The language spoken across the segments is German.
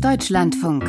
Deutschlandfunk.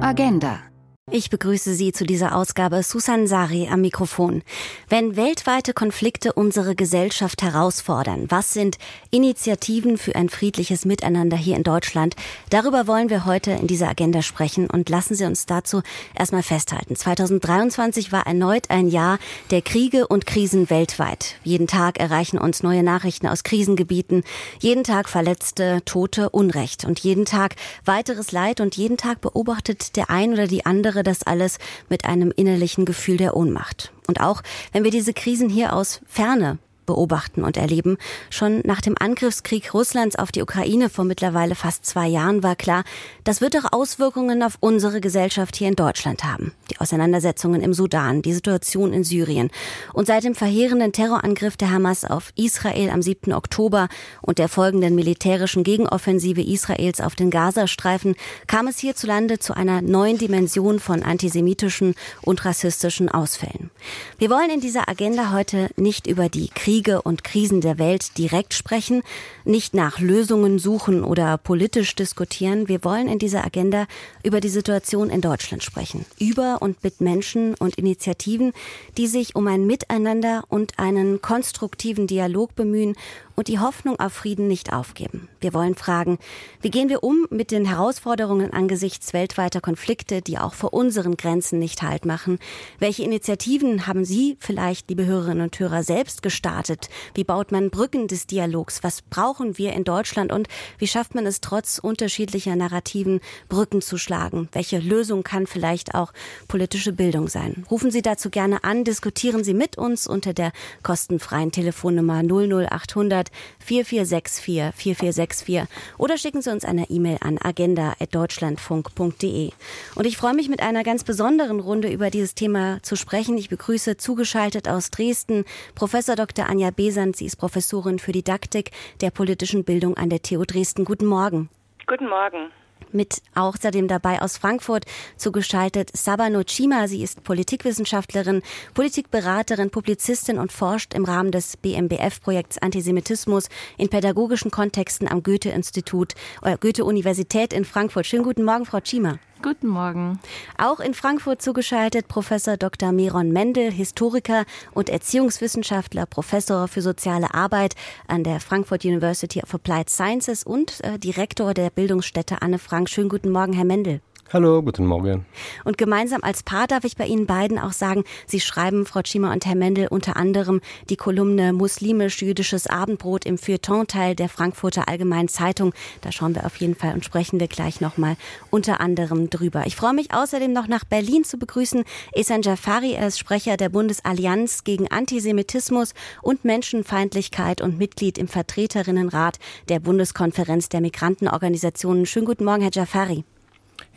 Agenda. Ich begrüße Sie zu dieser Ausgabe Susan Sari am Mikrofon. Wenn weltweite Konflikte unsere Gesellschaft herausfordern, was sind Initiativen für ein friedliches Miteinander hier in Deutschland? Darüber wollen wir heute in dieser Agenda sprechen und lassen Sie uns dazu erstmal festhalten. 2023 war erneut ein Jahr der Kriege und Krisen weltweit. Jeden Tag erreichen uns neue Nachrichten aus Krisengebieten, jeden Tag Verletzte, Tote, Unrecht und jeden Tag weiteres Leid und jeden Tag beobachtet der ein oder die andere wäre das alles mit einem innerlichen Gefühl der Ohnmacht. Und auch wenn wir diese Krisen hier aus Ferne beobachten und erleben. Schon nach dem Angriffskrieg Russlands auf die Ukraine vor mittlerweile fast zwei Jahren war klar, das wird auch Auswirkungen auf unsere Gesellschaft hier in Deutschland haben. Die Auseinandersetzungen im Sudan, die Situation in Syrien und seit dem verheerenden Terrorangriff der Hamas auf Israel am 7. Oktober und der folgenden militärischen Gegenoffensive Israels auf den Gazastreifen kam es hierzulande zu einer neuen Dimension von antisemitischen und rassistischen Ausfällen. Wir wollen in dieser Agenda heute nicht über die Kriege Kriege und Krisen der Welt direkt sprechen, nicht nach Lösungen suchen oder politisch diskutieren. Wir wollen in dieser Agenda über die Situation in Deutschland sprechen. Über und mit Menschen und Initiativen, die sich um ein Miteinander und einen konstruktiven Dialog bemühen und die Hoffnung auf Frieden nicht aufgeben. Wir wollen fragen, wie gehen wir um mit den Herausforderungen angesichts weltweiter Konflikte, die auch vor unseren Grenzen nicht Halt machen? Welche Initiativen haben Sie vielleicht, liebe Hörerinnen und Hörer, selbst gestartet? Wie baut man Brücken des Dialogs? Was brauchen wir in Deutschland und wie schafft man es trotz unterschiedlicher Narrativen, Brücken zu schlagen? Welche Lösung kann vielleicht auch politische Bildung sein? Rufen Sie dazu gerne an, diskutieren Sie mit uns unter der kostenfreien Telefonnummer 00800 4464 4464 oder schicken Sie uns eine E-Mail an agenda.deutschlandfunk.de. Und ich freue mich mit einer ganz besonderen Runde über dieses Thema zu sprechen. Ich begrüße zugeschaltet aus Dresden Professor Dr. Anja Besant. Sie ist Professorin für Didaktik der politischen Bildung an der TU Dresden. Guten Morgen. Guten Morgen mit außerdem dabei aus Frankfurt zugeschaltet Sabano Chima. Sie ist Politikwissenschaftlerin, Politikberaterin, Publizistin und forscht im Rahmen des BMBF-Projekts Antisemitismus in pädagogischen Kontexten am Goethe-Institut, äh, Goethe-Universität in Frankfurt. Schönen guten Morgen, Frau Chima. Guten Morgen. Auch in Frankfurt zugeschaltet Professor Dr. Miron Mendel, Historiker und Erziehungswissenschaftler, Professor für soziale Arbeit an der Frankfurt University of Applied Sciences und äh, Direktor der Bildungsstätte Anne Frank. Schönen guten Morgen, Herr Mendel. Hallo, guten Morgen. Und gemeinsam als Paar darf ich bei Ihnen beiden auch sagen, Sie schreiben, Frau Schima und Herr Mendel, unter anderem die Kolumne Muslimisch-Jüdisches Abendbrot im Feuilleton-Teil der Frankfurter Allgemeinen Zeitung. Da schauen wir auf jeden Fall und sprechen wir gleich nochmal unter anderem drüber. Ich freue mich außerdem noch nach Berlin zu begrüßen. Esan Jafari, er ist Sprecher der Bundesallianz gegen Antisemitismus und Menschenfeindlichkeit und Mitglied im Vertreterinnenrat der Bundeskonferenz der Migrantenorganisationen. Schönen guten Morgen, Herr Jafari.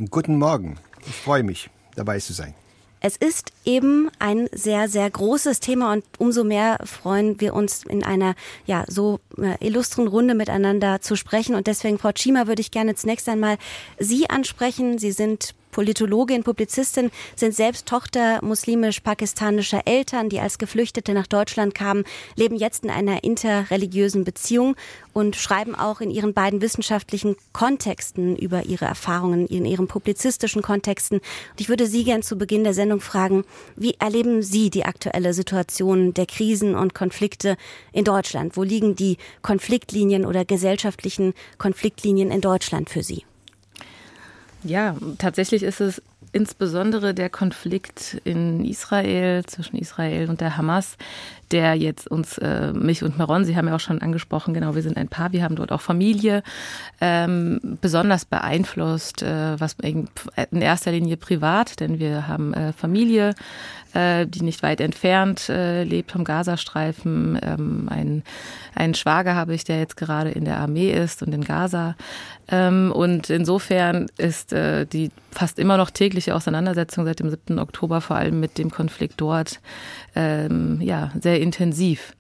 Guten Morgen. Ich freue mich, dabei zu sein. Es ist eben ein sehr, sehr großes Thema und umso mehr freuen wir uns in einer ja so äh, illustren Runde miteinander zu sprechen. Und deswegen, Frau Chima, würde ich gerne zunächst einmal Sie ansprechen. Sie sind Politologin, Publizistin, sind selbst Tochter muslimisch-pakistanischer Eltern, die als Geflüchtete nach Deutschland kamen, leben jetzt in einer interreligiösen Beziehung und schreiben auch in ihren beiden wissenschaftlichen Kontexten über ihre Erfahrungen, in ihren publizistischen Kontexten. Und ich würde Sie gern zu Beginn der Sendung fragen, wie erleben Sie die aktuelle Situation der Krisen und Konflikte in Deutschland? Wo liegen die Konfliktlinien oder gesellschaftlichen Konfliktlinien in Deutschland für Sie? Ja, tatsächlich ist es insbesondere der Konflikt in Israel zwischen Israel und der Hamas, der jetzt uns, äh, mich und Maron, Sie haben ja auch schon angesprochen, genau, wir sind ein Paar, wir haben dort auch Familie, ähm, besonders beeinflusst, äh, was in erster Linie privat, denn wir haben äh, Familie, äh, die nicht weit entfernt äh, lebt vom Gazastreifen. Ähm, ein, einen Schwager habe ich, der jetzt gerade in der Armee ist und in Gaza. Ähm, und insofern ist äh, die fast immer noch tägliche Auseinandersetzung seit dem 7. Oktober, vor allem mit dem Konflikt dort, ähm, ja, sehr intensiv.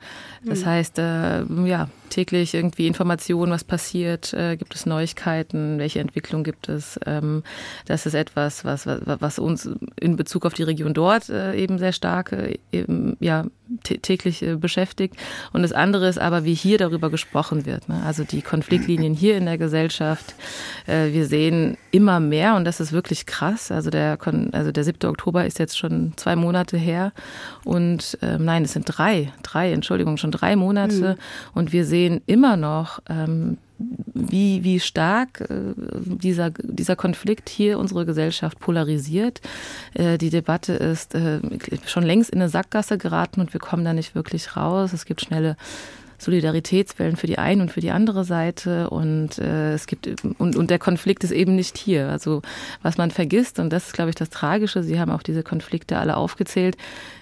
Das mhm. heißt, äh, ja, täglich irgendwie Informationen, was passiert, äh, gibt es Neuigkeiten, welche Entwicklung gibt es. Ähm, das ist etwas, was, was, was uns in Bezug auf die Region dort äh, eben sehr stark äh, eben, ja, täglich äh, beschäftigt. Und das andere ist aber, wie hier darüber gesprochen wird. Ne? Also die Konfliktlinien hier in der Gesellschaft. Äh, wir sehen immer mehr und das ist wirklich krass. Also der, also der 7. Oktober ist jetzt schon zwei Monate her und ähm, nein, es sind drei, drei, Entschuldigung, schon drei Monate. Mhm. Und wir sehen immer noch, ähm, wie, wie stark äh, dieser, dieser Konflikt hier unsere Gesellschaft polarisiert. Äh, die Debatte ist äh, schon längst in eine Sackgasse geraten und wir kommen da nicht wirklich raus. Es gibt schnelle Solidaritätswellen für die eine und für die andere Seite und äh, es gibt und, und der Konflikt ist eben nicht hier. Also was man vergisst und das ist, glaube ich, das Tragische. Sie haben auch diese Konflikte alle aufgezählt.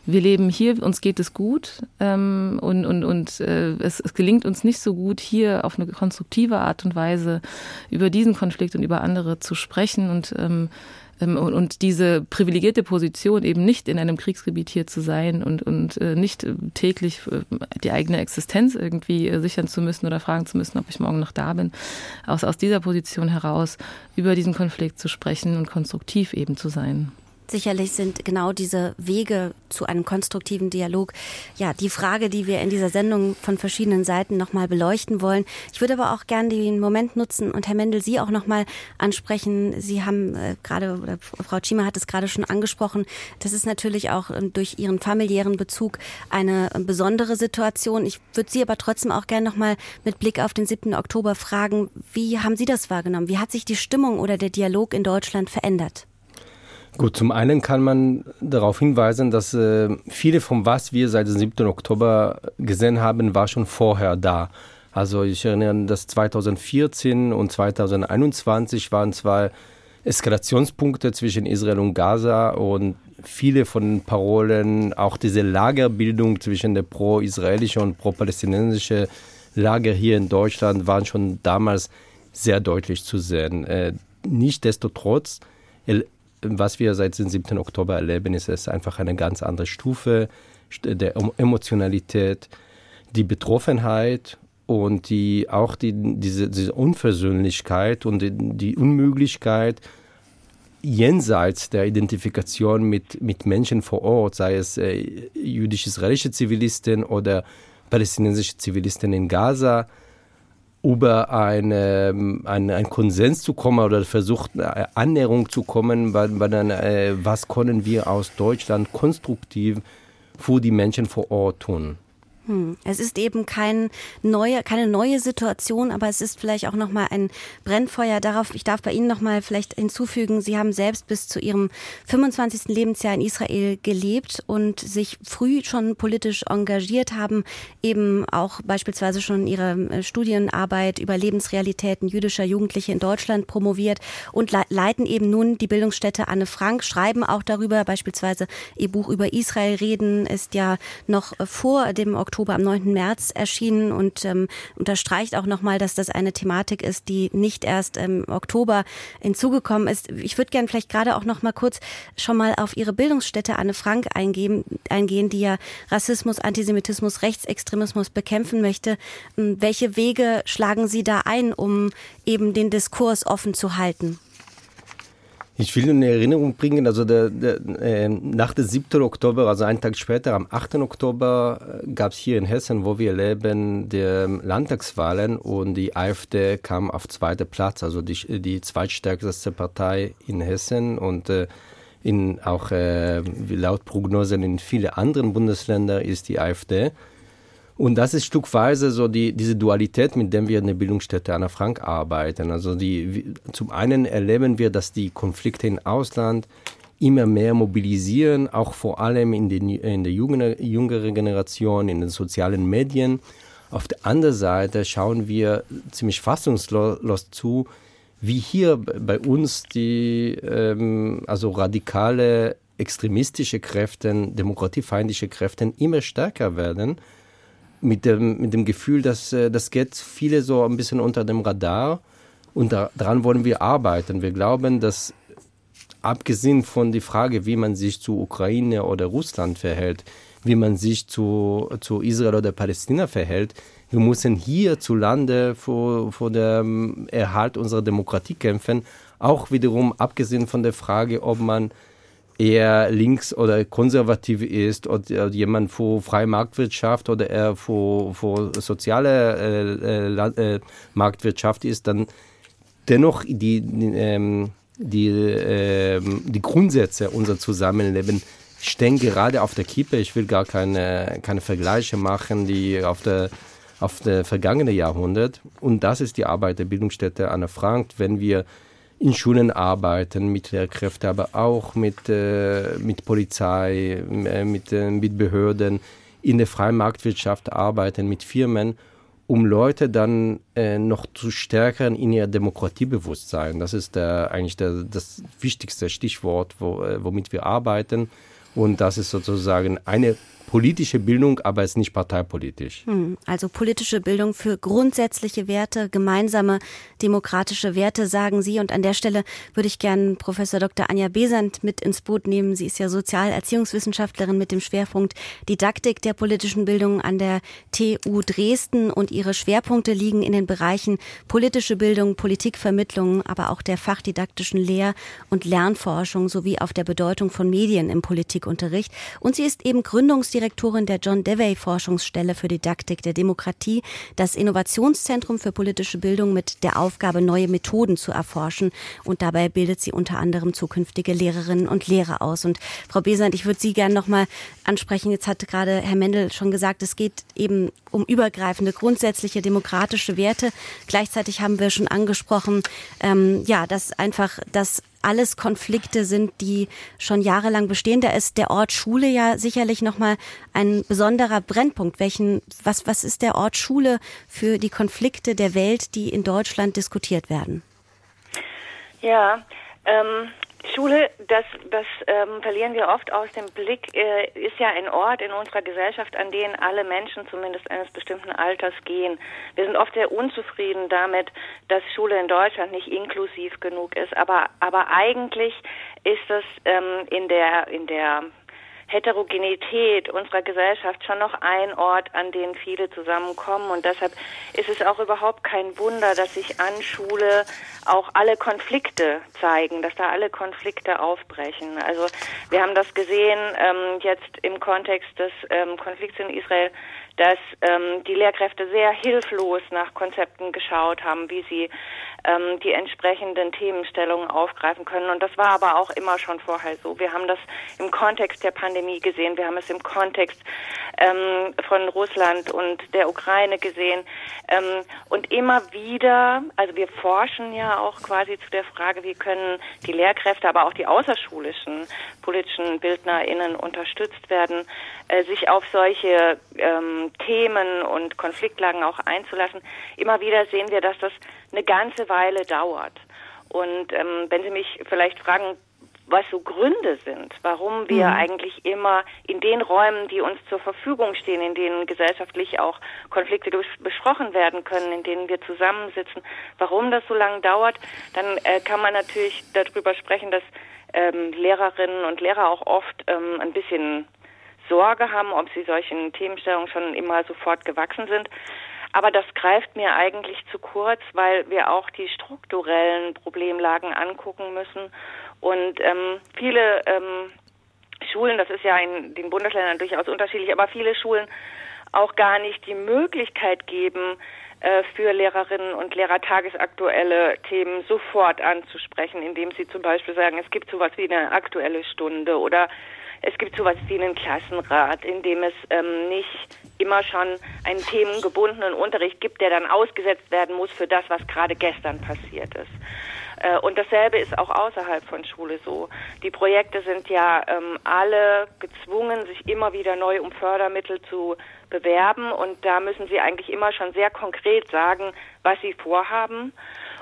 Wir leben hier, uns geht es gut ähm, und und und äh, es, es gelingt uns nicht so gut hier auf eine konstruktive Art und Weise über diesen Konflikt und über andere zu sprechen und ähm, ähm, und diese privilegierte Position, eben nicht in einem Kriegsgebiet hier zu sein und, und äh, nicht äh, täglich äh, die eigene Existenz irgendwie sichern zu müssen oder fragen zu müssen, ob ich morgen noch da bin, aus, aus dieser Position heraus über diesen Konflikt zu sprechen und konstruktiv eben zu sein. Sicherlich sind genau diese Wege zu einem konstruktiven Dialog ja die Frage, die wir in dieser Sendung von verschiedenen Seiten noch mal beleuchten wollen. Ich würde aber auch gerne den Moment nutzen und Herr Mendel Sie auch noch mal ansprechen. Sie haben äh, gerade oder Frau Chima hat es gerade schon angesprochen. Das ist natürlich auch äh, durch Ihren familiären Bezug eine besondere Situation. Ich würde Sie aber trotzdem auch gerne noch mal mit Blick auf den 7. Oktober fragen, wie haben Sie das wahrgenommen? Wie hat sich die Stimmung oder der Dialog in Deutschland verändert? Gut, zum einen kann man darauf hinweisen, dass äh, viele von was wir seit dem 7. Oktober gesehen haben, war schon vorher da. Also ich erinnere, dass 2014 und 2021 waren zwei Eskalationspunkte zwischen Israel und Gaza und viele von den Parolen, auch diese Lagerbildung zwischen der pro-israelische und pro-palästinensische Lager hier in Deutschland waren schon damals sehr deutlich zu sehen. Äh, Nichtsdestotrotz was wir seit dem 7. Oktober erleben, ist es einfach eine ganz andere Stufe der Emotionalität, die Betroffenheit und die, auch die, diese, diese Unversöhnlichkeit und die, die Unmöglichkeit, jenseits der Identifikation mit, mit Menschen vor Ort, sei es äh, jüdisch-israelische Zivilisten oder palästinensische Zivilisten in Gaza, über eine, eine, einen Konsens zu kommen oder versucht, eine Annäherung zu kommen, bei, bei dann, äh, was können wir aus Deutschland konstruktiv für die Menschen vor Ort tun. Hm. Es ist eben kein neue, keine neue Situation, aber es ist vielleicht auch noch mal ein Brennfeuer darauf. Ich darf bei Ihnen noch mal vielleicht hinzufügen, Sie haben selbst bis zu Ihrem 25. Lebensjahr in Israel gelebt und sich früh schon politisch engagiert haben, eben auch beispielsweise schon Ihre äh, Studienarbeit über Lebensrealitäten jüdischer Jugendliche in Deutschland promoviert und leiten eben nun die Bildungsstätte Anne Frank, schreiben auch darüber, beispielsweise Ihr Buch über Israel reden ist ja noch vor dem Oktober Oktober, am 9. März erschienen und ähm, unterstreicht auch nochmal, dass das eine Thematik ist, die nicht erst im Oktober hinzugekommen ist. Ich würde gerne vielleicht gerade auch noch mal kurz schon mal auf Ihre Bildungsstätte Anne Frank eingehen, eingehen, die ja Rassismus, Antisemitismus, Rechtsextremismus bekämpfen möchte. Ähm, welche Wege schlagen Sie da ein, um eben den Diskurs offen zu halten? Ich will in Erinnerung bringen, also der, der, äh, nach dem 7. Oktober, also einen Tag später, am 8. Oktober, äh, gab es hier in Hessen, wo wir leben, die Landtagswahlen und die AfD kam auf zweiter Platz, also die, die zweitstärkste Partei in Hessen und äh, in auch äh, laut Prognosen in vielen anderen Bundesländern ist die AfD. Und das ist stückweise so die, diese Dualität, mit der wir in der Bildungsstätte Anna Frank arbeiten. Also die, zum einen erleben wir, dass die Konflikte im Ausland immer mehr mobilisieren, auch vor allem in, den, in der jüngeren, Generation, in den sozialen Medien. Auf der anderen Seite schauen wir ziemlich fassungslos zu, wie hier bei uns die ähm, also radikale extremistische Kräfte, demokratiefeindliche Kräfte immer stärker werden mit dem, mit dem Gefühl, dass äh, das geht viele so ein bisschen unter dem Radar und daran wollen wir arbeiten. Wir glauben, dass abgesehen von der Frage, wie man sich zu Ukraine oder Russland verhält, wie man sich zu, zu Israel oder Palästina verhält. Wir müssen hierzulande vor, vor dem Erhalt unserer Demokratie kämpfen, auch wiederum abgesehen von der Frage, ob man eher links oder konservativ ist oder jemand vor freie Marktwirtschaft oder eher vor, vor soziale äh, äh, Marktwirtschaft ist, dann dennoch die, die, ähm, die, äh, die Grundsätze unserer Zusammenleben stehen gerade auf der Kippe. Ich will gar keine, keine Vergleiche machen, die auf der auf der vergangene Jahrhundert. Und das ist die Arbeit der Bildungsstätte Anna Frank, wenn wir in Schulen arbeiten, mit Lehrkräften, aber auch mit, äh, mit Polizei, äh, mit, äh, mit Behörden, in der freien Marktwirtschaft arbeiten, mit Firmen, um Leute dann äh, noch zu stärken in ihr Demokratiebewusstsein. Das ist der, eigentlich der, das wichtigste Stichwort, wo, äh, womit wir arbeiten. Und das ist sozusagen eine politische Bildung, aber es ist nicht parteipolitisch. Hm, also politische Bildung für grundsätzliche Werte, gemeinsame demokratische Werte, sagen Sie. Und an der Stelle würde ich gerne Professor Dr. Anja Besant mit ins Boot nehmen. Sie ist ja Sozialerziehungswissenschaftlerin mit dem Schwerpunkt Didaktik der politischen Bildung an der TU Dresden und ihre Schwerpunkte liegen in den Bereichen politische Bildung, Politikvermittlung, aber auch der fachdidaktischen Lehr- und Lernforschung sowie auf der Bedeutung von Medien im Politikunterricht. Und sie ist eben Gründungsdirektorin Direktorin der John Dewey Forschungsstelle für Didaktik der Demokratie, das Innovationszentrum für politische Bildung mit der Aufgabe, neue Methoden zu erforschen. Und dabei bildet sie unter anderem zukünftige Lehrerinnen und Lehrer aus. Und Frau Besant, ich würde Sie gerne noch mal ansprechen. Jetzt hat gerade Herr Mendel schon gesagt, es geht eben um übergreifende, grundsätzliche demokratische Werte. Gleichzeitig haben wir schon angesprochen, ähm, ja, dass einfach das alles Konflikte sind, die schon jahrelang bestehen. Da ist der Ort Schule ja sicherlich nochmal ein besonderer Brennpunkt. Welchen, was, was ist der Ort Schule für die Konflikte der Welt, die in Deutschland diskutiert werden? Ja, ähm, Schule, das, das ähm, verlieren wir oft aus dem Blick, äh, ist ja ein Ort in unserer Gesellschaft, an den alle Menschen zumindest eines bestimmten Alters gehen. Wir sind oft sehr unzufrieden damit, dass Schule in Deutschland nicht inklusiv genug ist. Aber, aber eigentlich ist es ähm, in der, in der Heterogenität unserer Gesellschaft schon noch ein Ort, an den viele zusammenkommen. Und deshalb ist es auch überhaupt kein Wunder, dass sich an Schule auch alle Konflikte zeigen, dass da alle Konflikte aufbrechen. Also wir haben das gesehen ähm, jetzt im Kontext des ähm, Konflikts in Israel dass ähm, die Lehrkräfte sehr hilflos nach Konzepten geschaut haben, wie sie ähm, die entsprechenden Themenstellungen aufgreifen können. Und das war aber auch immer schon vorher so. Wir haben das im Kontext der Pandemie gesehen, wir haben es im Kontext ähm, von Russland und der Ukraine gesehen. Ähm, und immer wieder, also wir forschen ja auch quasi zu der Frage, wie können die Lehrkräfte, aber auch die außerschulischen politischen BildnerInnen unterstützt werden, äh, sich auf solche ähm, Themen und Konfliktlagen auch einzulassen. Immer wieder sehen wir, dass das eine ganze Weile dauert. Und ähm, wenn Sie mich vielleicht fragen, was so Gründe sind, warum wir mhm. eigentlich immer in den Räumen, die uns zur Verfügung stehen, in denen gesellschaftlich auch Konflikte besprochen werden können, in denen wir zusammensitzen, warum das so lange dauert, dann äh, kann man natürlich darüber sprechen, dass ähm, Lehrerinnen und Lehrer auch oft ähm, ein bisschen Sorge haben, ob sie solchen Themenstellungen schon immer sofort gewachsen sind. Aber das greift mir eigentlich zu kurz, weil wir auch die strukturellen Problemlagen angucken müssen. Und ähm, viele ähm, Schulen, das ist ja in den Bundesländern durchaus unterschiedlich, aber viele Schulen auch gar nicht die Möglichkeit geben, äh, für Lehrerinnen und Lehrer tagesaktuelle Themen sofort anzusprechen, indem sie zum Beispiel sagen, es gibt sowas wie eine aktuelle Stunde oder es gibt sowas wie einen Klassenrat, in dem es ähm, nicht immer schon einen themengebundenen Unterricht gibt, der dann ausgesetzt werden muss für das, was gerade gestern passiert ist. Äh, und dasselbe ist auch außerhalb von Schule so. Die Projekte sind ja ähm, alle gezwungen, sich immer wieder neu um Fördermittel zu bewerben und da müssen sie eigentlich immer schon sehr konkret sagen, was sie vorhaben.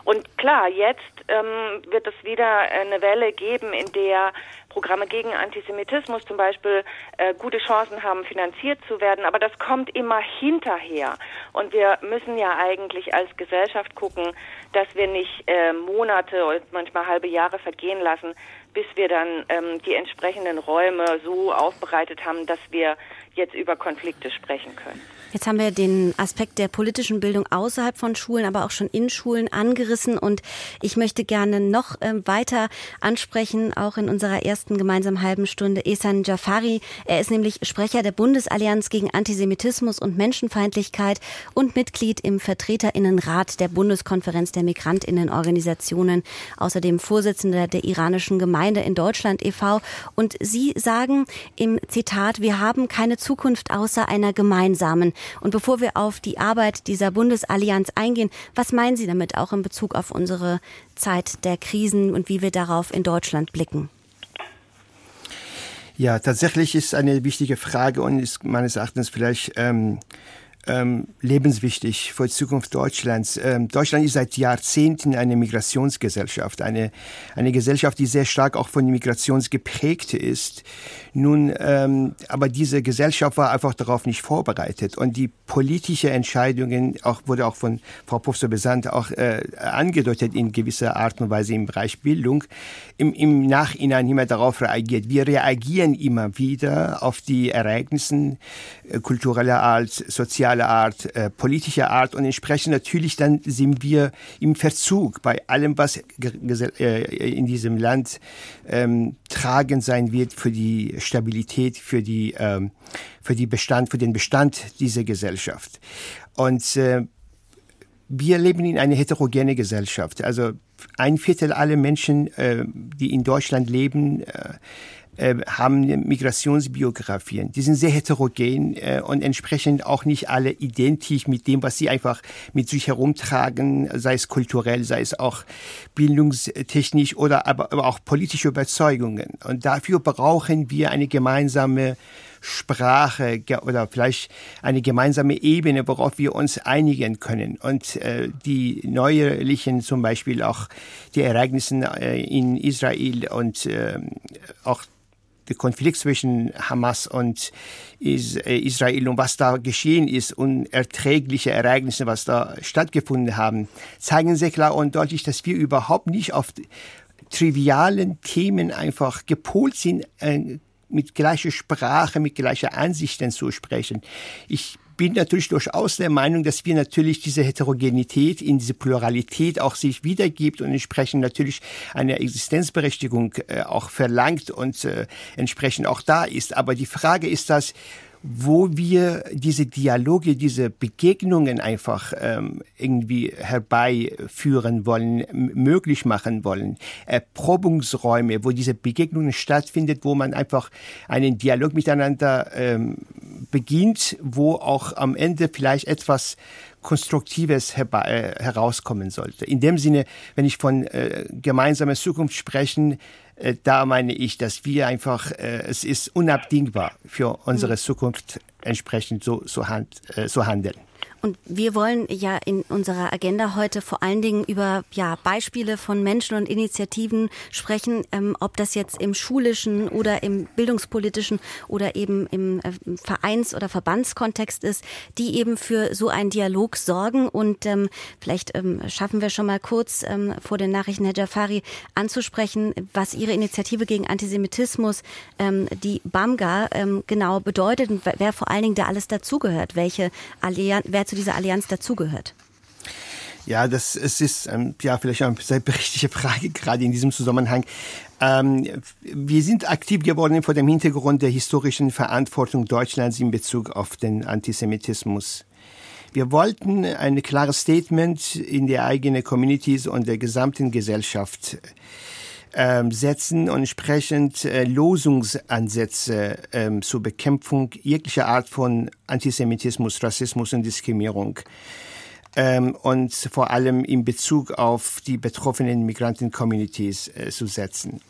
Und klar, jetzt ähm, wird es wieder eine Welle geben, in der Programme gegen Antisemitismus zum Beispiel äh, gute Chancen haben, finanziert zu werden. Aber das kommt immer hinterher. Und wir müssen ja eigentlich als Gesellschaft gucken, dass wir nicht äh, Monate oder manchmal halbe Jahre vergehen lassen, bis wir dann ähm, die entsprechenden Räume so aufbereitet haben, dass wir jetzt über Konflikte sprechen können. Jetzt haben wir den Aspekt der politischen Bildung außerhalb von Schulen, aber auch schon in Schulen angerissen. Und ich möchte gerne noch äh, weiter ansprechen, auch in unserer ersten gemeinsamen halben Stunde, Esan Jafari. Er ist nämlich Sprecher der Bundesallianz gegen Antisemitismus und Menschenfeindlichkeit und Mitglied im Vertreterinnenrat der Bundeskonferenz der Migrantinnenorganisationen, außerdem Vorsitzender der iranischen Gemeinde in Deutschland e.V. Und Sie sagen im Zitat, wir haben keine Zukunft außer einer gemeinsamen. Und bevor wir auf die Arbeit dieser Bundesallianz eingehen, was meinen Sie damit auch in Bezug auf unsere Zeit der Krisen und wie wir darauf in Deutschland blicken? Ja, tatsächlich ist eine wichtige Frage und ist meines Erachtens vielleicht ähm, ähm, lebenswichtig für die Zukunft Deutschlands. Ähm, Deutschland ist seit Jahrzehnten eine Migrationsgesellschaft, eine, eine Gesellschaft, die sehr stark auch von Migration geprägt ist. Nun, ähm, aber diese Gesellschaft war einfach darauf nicht vorbereitet und die politische Entscheidungen auch wurde auch von Frau Professor Besant auch äh, angedeutet in gewisser Art und Weise im Bereich Bildung im, im Nachhinein immer darauf reagiert. Wir reagieren immer wieder auf die Ereignisse äh, kultureller Art, sozialer Art, äh, politischer Art und entsprechend natürlich dann sind wir im Verzug bei allem, was äh, in diesem Land ähm, tragend sein wird für die Stabilität, für die ähm, für die Bestand, für den Bestand dieser Gesellschaft. Und äh, wir leben in einer heterogene Gesellschaft. Also ein Viertel aller Menschen, äh, die in Deutschland leben, äh, äh, haben Migrationsbiografien. Die sind sehr heterogen äh, und entsprechend auch nicht alle identisch mit dem, was sie einfach mit sich herumtragen, sei es kulturell, sei es auch bildungstechnisch oder aber, aber auch politische Überzeugungen. Und dafür brauchen wir eine gemeinsame Sprache oder vielleicht eine gemeinsame Ebene, worauf wir uns einigen können. Und äh, die neuerlichen, zum Beispiel auch die Ereignisse äh, in Israel und äh, auch der Konflikt zwischen Hamas und äh, Israel und was da geschehen ist, unerträgliche Ereignisse, was da stattgefunden haben, zeigen sehr klar und deutlich, dass wir überhaupt nicht auf trivialen Themen einfach gepolt sind, äh, mit gleicher Sprache, mit gleicher Ansichten zu sprechen. Ich bin natürlich durchaus der Meinung, dass wir natürlich diese Heterogenität in diese Pluralität auch sich wiedergibt und entsprechend natürlich eine Existenzberechtigung äh, auch verlangt und äh, entsprechend auch da ist. Aber die Frage ist das, wo wir diese Dialoge, diese Begegnungen einfach ähm, irgendwie herbeiführen wollen, möglich machen wollen. Erprobungsräume, wo diese Begegnungen stattfindet, wo man einfach einen Dialog miteinander ähm, beginnt, wo auch am Ende vielleicht etwas Konstruktives äh, herauskommen sollte. In dem Sinne, wenn ich von äh, gemeinsamer Zukunft spreche, äh, da meine ich, dass wir einfach, äh, es ist unabdingbar für unsere mhm. Zukunft entsprechend so, so, hand, äh, so handeln. Und wir wollen ja in unserer Agenda heute vor allen Dingen über ja, Beispiele von Menschen und Initiativen sprechen, ähm, ob das jetzt im schulischen oder im bildungspolitischen oder eben im äh, Vereins- oder Verbandskontext ist, die eben für so einen Dialog sorgen. Und ähm, vielleicht ähm, schaffen wir schon mal kurz ähm, vor den Nachrichten, Herr Jafari, anzusprechen, was Ihre Initiative gegen Antisemitismus, ähm, die BAMGA, ähm, genau bedeutet und wer vor allen Dingen da alles dazugehört, welche Allianz, wer zu dieser Allianz dazugehört? Ja, das es ist ähm, ja vielleicht eine sehr berechtigte Frage gerade in diesem Zusammenhang. Ähm, wir sind aktiv geworden vor dem Hintergrund der historischen Verantwortung Deutschlands in Bezug auf den Antisemitismus. Wir wollten ein klares Statement in der eigenen Communities und der gesamten Gesellschaft ähm, setzen und entsprechend äh, Losungsansätze ähm, zur Bekämpfung jeglicher Art von Antisemitismus, Rassismus und Diskriminierung ähm, und vor allem in Bezug auf die betroffenen Migranten-Communities äh, zu setzen.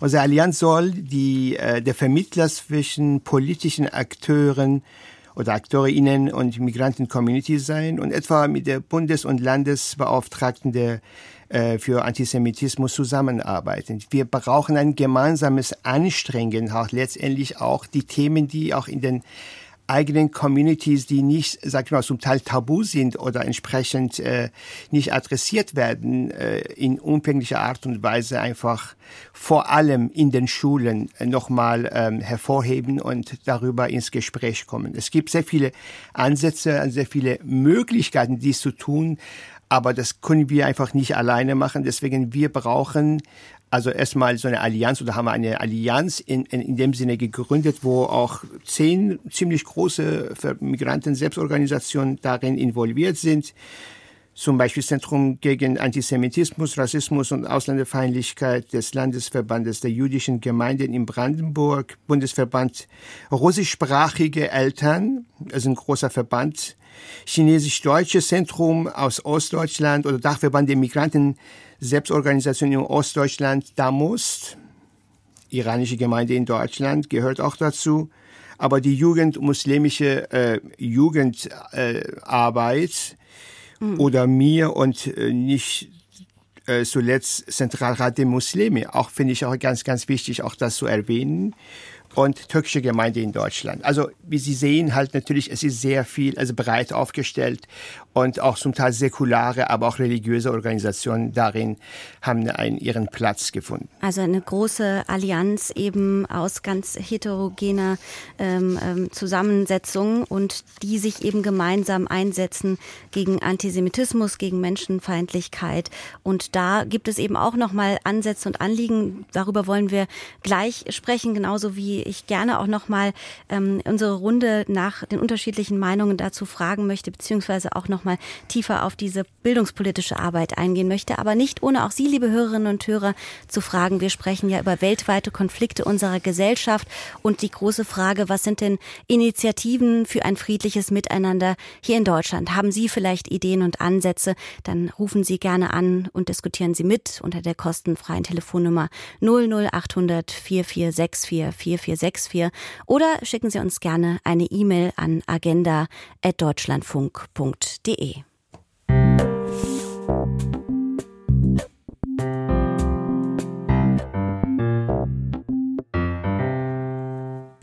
Unsere Allianz soll die, äh, der Vermittler zwischen politischen Akteuren oder AkteurInnen und Migranten-Community sein und etwa mit der Bundes- und Landesbeauftragten der äh, für Antisemitismus zusammenarbeiten. Wir brauchen ein gemeinsames Anstrengen, auch letztendlich auch die Themen, die auch in den eigenen Communities, die nicht, sag ich mal, zum Teil tabu sind oder entsprechend äh, nicht adressiert werden, äh, in umfänglicher Art und Weise einfach vor allem in den Schulen äh, nochmal ähm, hervorheben und darüber ins Gespräch kommen. Es gibt sehr viele Ansätze, sehr viele Möglichkeiten, dies zu tun, aber das können wir einfach nicht alleine machen. Deswegen wir brauchen also erstmal so eine Allianz oder haben wir eine Allianz in, in, in dem Sinne gegründet, wo auch zehn ziemlich große Migranten-Selbstorganisationen darin involviert sind. Zum Beispiel Zentrum gegen Antisemitismus, Rassismus und Ausländerfeindlichkeit des Landesverbandes der jüdischen Gemeinden in Brandenburg, Bundesverband russischsprachige Eltern, also ein großer Verband, Chinesisch-Deutsche Zentrum aus Ostdeutschland oder Dachverband der Migranten Selbstorganisation in Ostdeutschland, DAMOST, iranische Gemeinde in Deutschland, gehört auch dazu. Aber die Jugend, muslimische äh, Jugendarbeit äh, mhm. oder mir und äh, nicht äh, zuletzt Zentralrat der Muslime, auch finde ich auch ganz, ganz wichtig, auch das zu erwähnen und türkische Gemeinde in Deutschland. Also wie Sie sehen, halt natürlich, es ist sehr viel, also breit aufgestellt und auch zum Teil säkulare, aber auch religiöse Organisationen darin haben einen, ihren Platz gefunden. Also eine große Allianz eben aus ganz heterogener ähm, ähm, Zusammensetzung und die sich eben gemeinsam einsetzen gegen Antisemitismus, gegen Menschenfeindlichkeit. Und da gibt es eben auch nochmal Ansätze und Anliegen. Darüber wollen wir gleich sprechen, genauso wie ich gerne auch nochmal ähm, unsere Runde nach den unterschiedlichen Meinungen dazu fragen möchte, beziehungsweise auch noch mal tiefer auf diese bildungspolitische Arbeit eingehen möchte, aber nicht ohne auch Sie, liebe Hörerinnen und Hörer, zu fragen. Wir sprechen ja über weltweite Konflikte unserer Gesellschaft und die große Frage, was sind denn Initiativen für ein friedliches Miteinander hier in Deutschland? Haben Sie vielleicht Ideen und Ansätze? Dann rufen Sie gerne an und diskutieren Sie mit unter der kostenfreien Telefonnummer 00800 4464 4464 oder schicken Sie uns gerne eine E-Mail an agenda@deutschlandfunk.de www.ftf.de.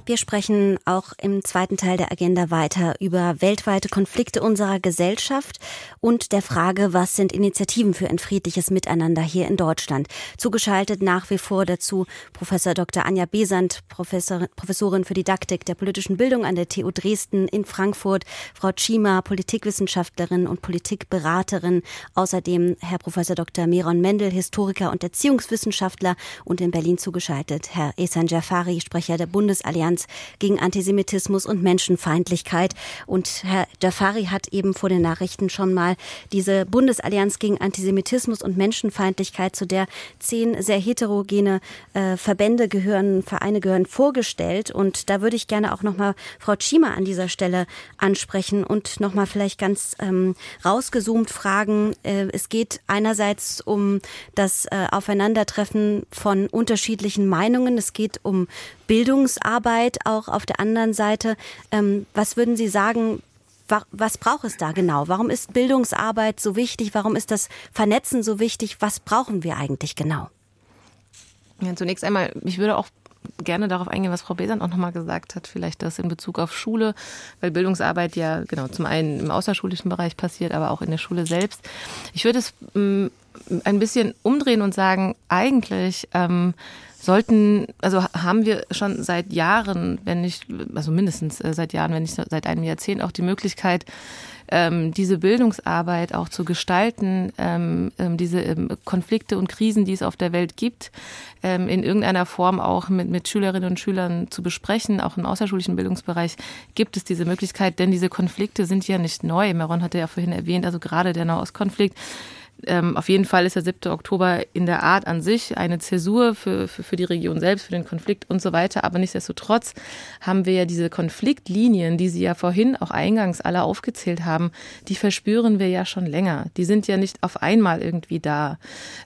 Wir sprechen auch im zweiten Teil der Agenda weiter über weltweite Konflikte unserer Gesellschaft und der Frage, was sind Initiativen für ein friedliches Miteinander hier in Deutschland. Zugeschaltet nach wie vor dazu Professor Dr. Anja Besant, Professor, Professorin für Didaktik der politischen Bildung an der TU Dresden in Frankfurt, Frau Chima, Politikwissenschaftlerin und Politikberaterin, außerdem Herr Professor Dr. Meron Mendel, Historiker und Erziehungswissenschaftler und in Berlin zugeschaltet Herr Esan Jafari, Sprecher der Bundesallianz Kampfes gegen Antisemitismus und Menschenfeindlichkeit. Und Herr Jafari hat eben vor den Nachrichten schon mal diese Bundesallianz gegen Antisemitismus und Menschenfeindlichkeit, zu der zehn sehr heterogene äh, Verbände gehören, Vereine gehören, vorgestellt. Und da würde ich gerne auch nochmal Frau Chima an dieser Stelle ansprechen und nochmal vielleicht ganz ähm, rausgezoomt fragen. Äh, es geht einerseits um das äh, Aufeinandertreffen von unterschiedlichen Meinungen. Es geht um Bildungsarbeit auch auf der anderen Seite. Ähm, was würden Sie sagen, was braucht es da genau? Warum ist Bildungsarbeit so wichtig? Warum ist das Vernetzen so wichtig? Was brauchen wir eigentlich genau? Ja, zunächst einmal, ich würde auch gerne darauf eingehen, was Frau Besant auch nochmal gesagt hat, vielleicht das in Bezug auf Schule, weil Bildungsarbeit ja genau zum einen im außerschulischen Bereich passiert, aber auch in der Schule selbst. Ich würde es ähm, ein bisschen umdrehen und sagen, eigentlich ähm, sollten, also haben wir schon seit Jahren, wenn nicht, also mindestens äh, seit Jahren, wenn nicht seit einem Jahrzehnt auch die Möglichkeit, ähm, diese Bildungsarbeit auch zu gestalten, ähm, ähm, diese Konflikte und Krisen, die es auf der Welt gibt, in irgendeiner Form auch mit, mit Schülerinnen und Schülern zu besprechen. Auch im außerschulischen Bildungsbereich gibt es diese Möglichkeit, denn diese Konflikte sind ja nicht neu. Meron hatte ja vorhin erwähnt, also gerade der Nahostkonflikt ähm, auf jeden Fall ist der 7. Oktober in der Art an sich eine Zäsur für, für, für die Region selbst, für den Konflikt und so weiter. Aber nichtsdestotrotz haben wir ja diese Konfliktlinien, die Sie ja vorhin auch eingangs alle aufgezählt haben, die verspüren wir ja schon länger. Die sind ja nicht auf einmal irgendwie da.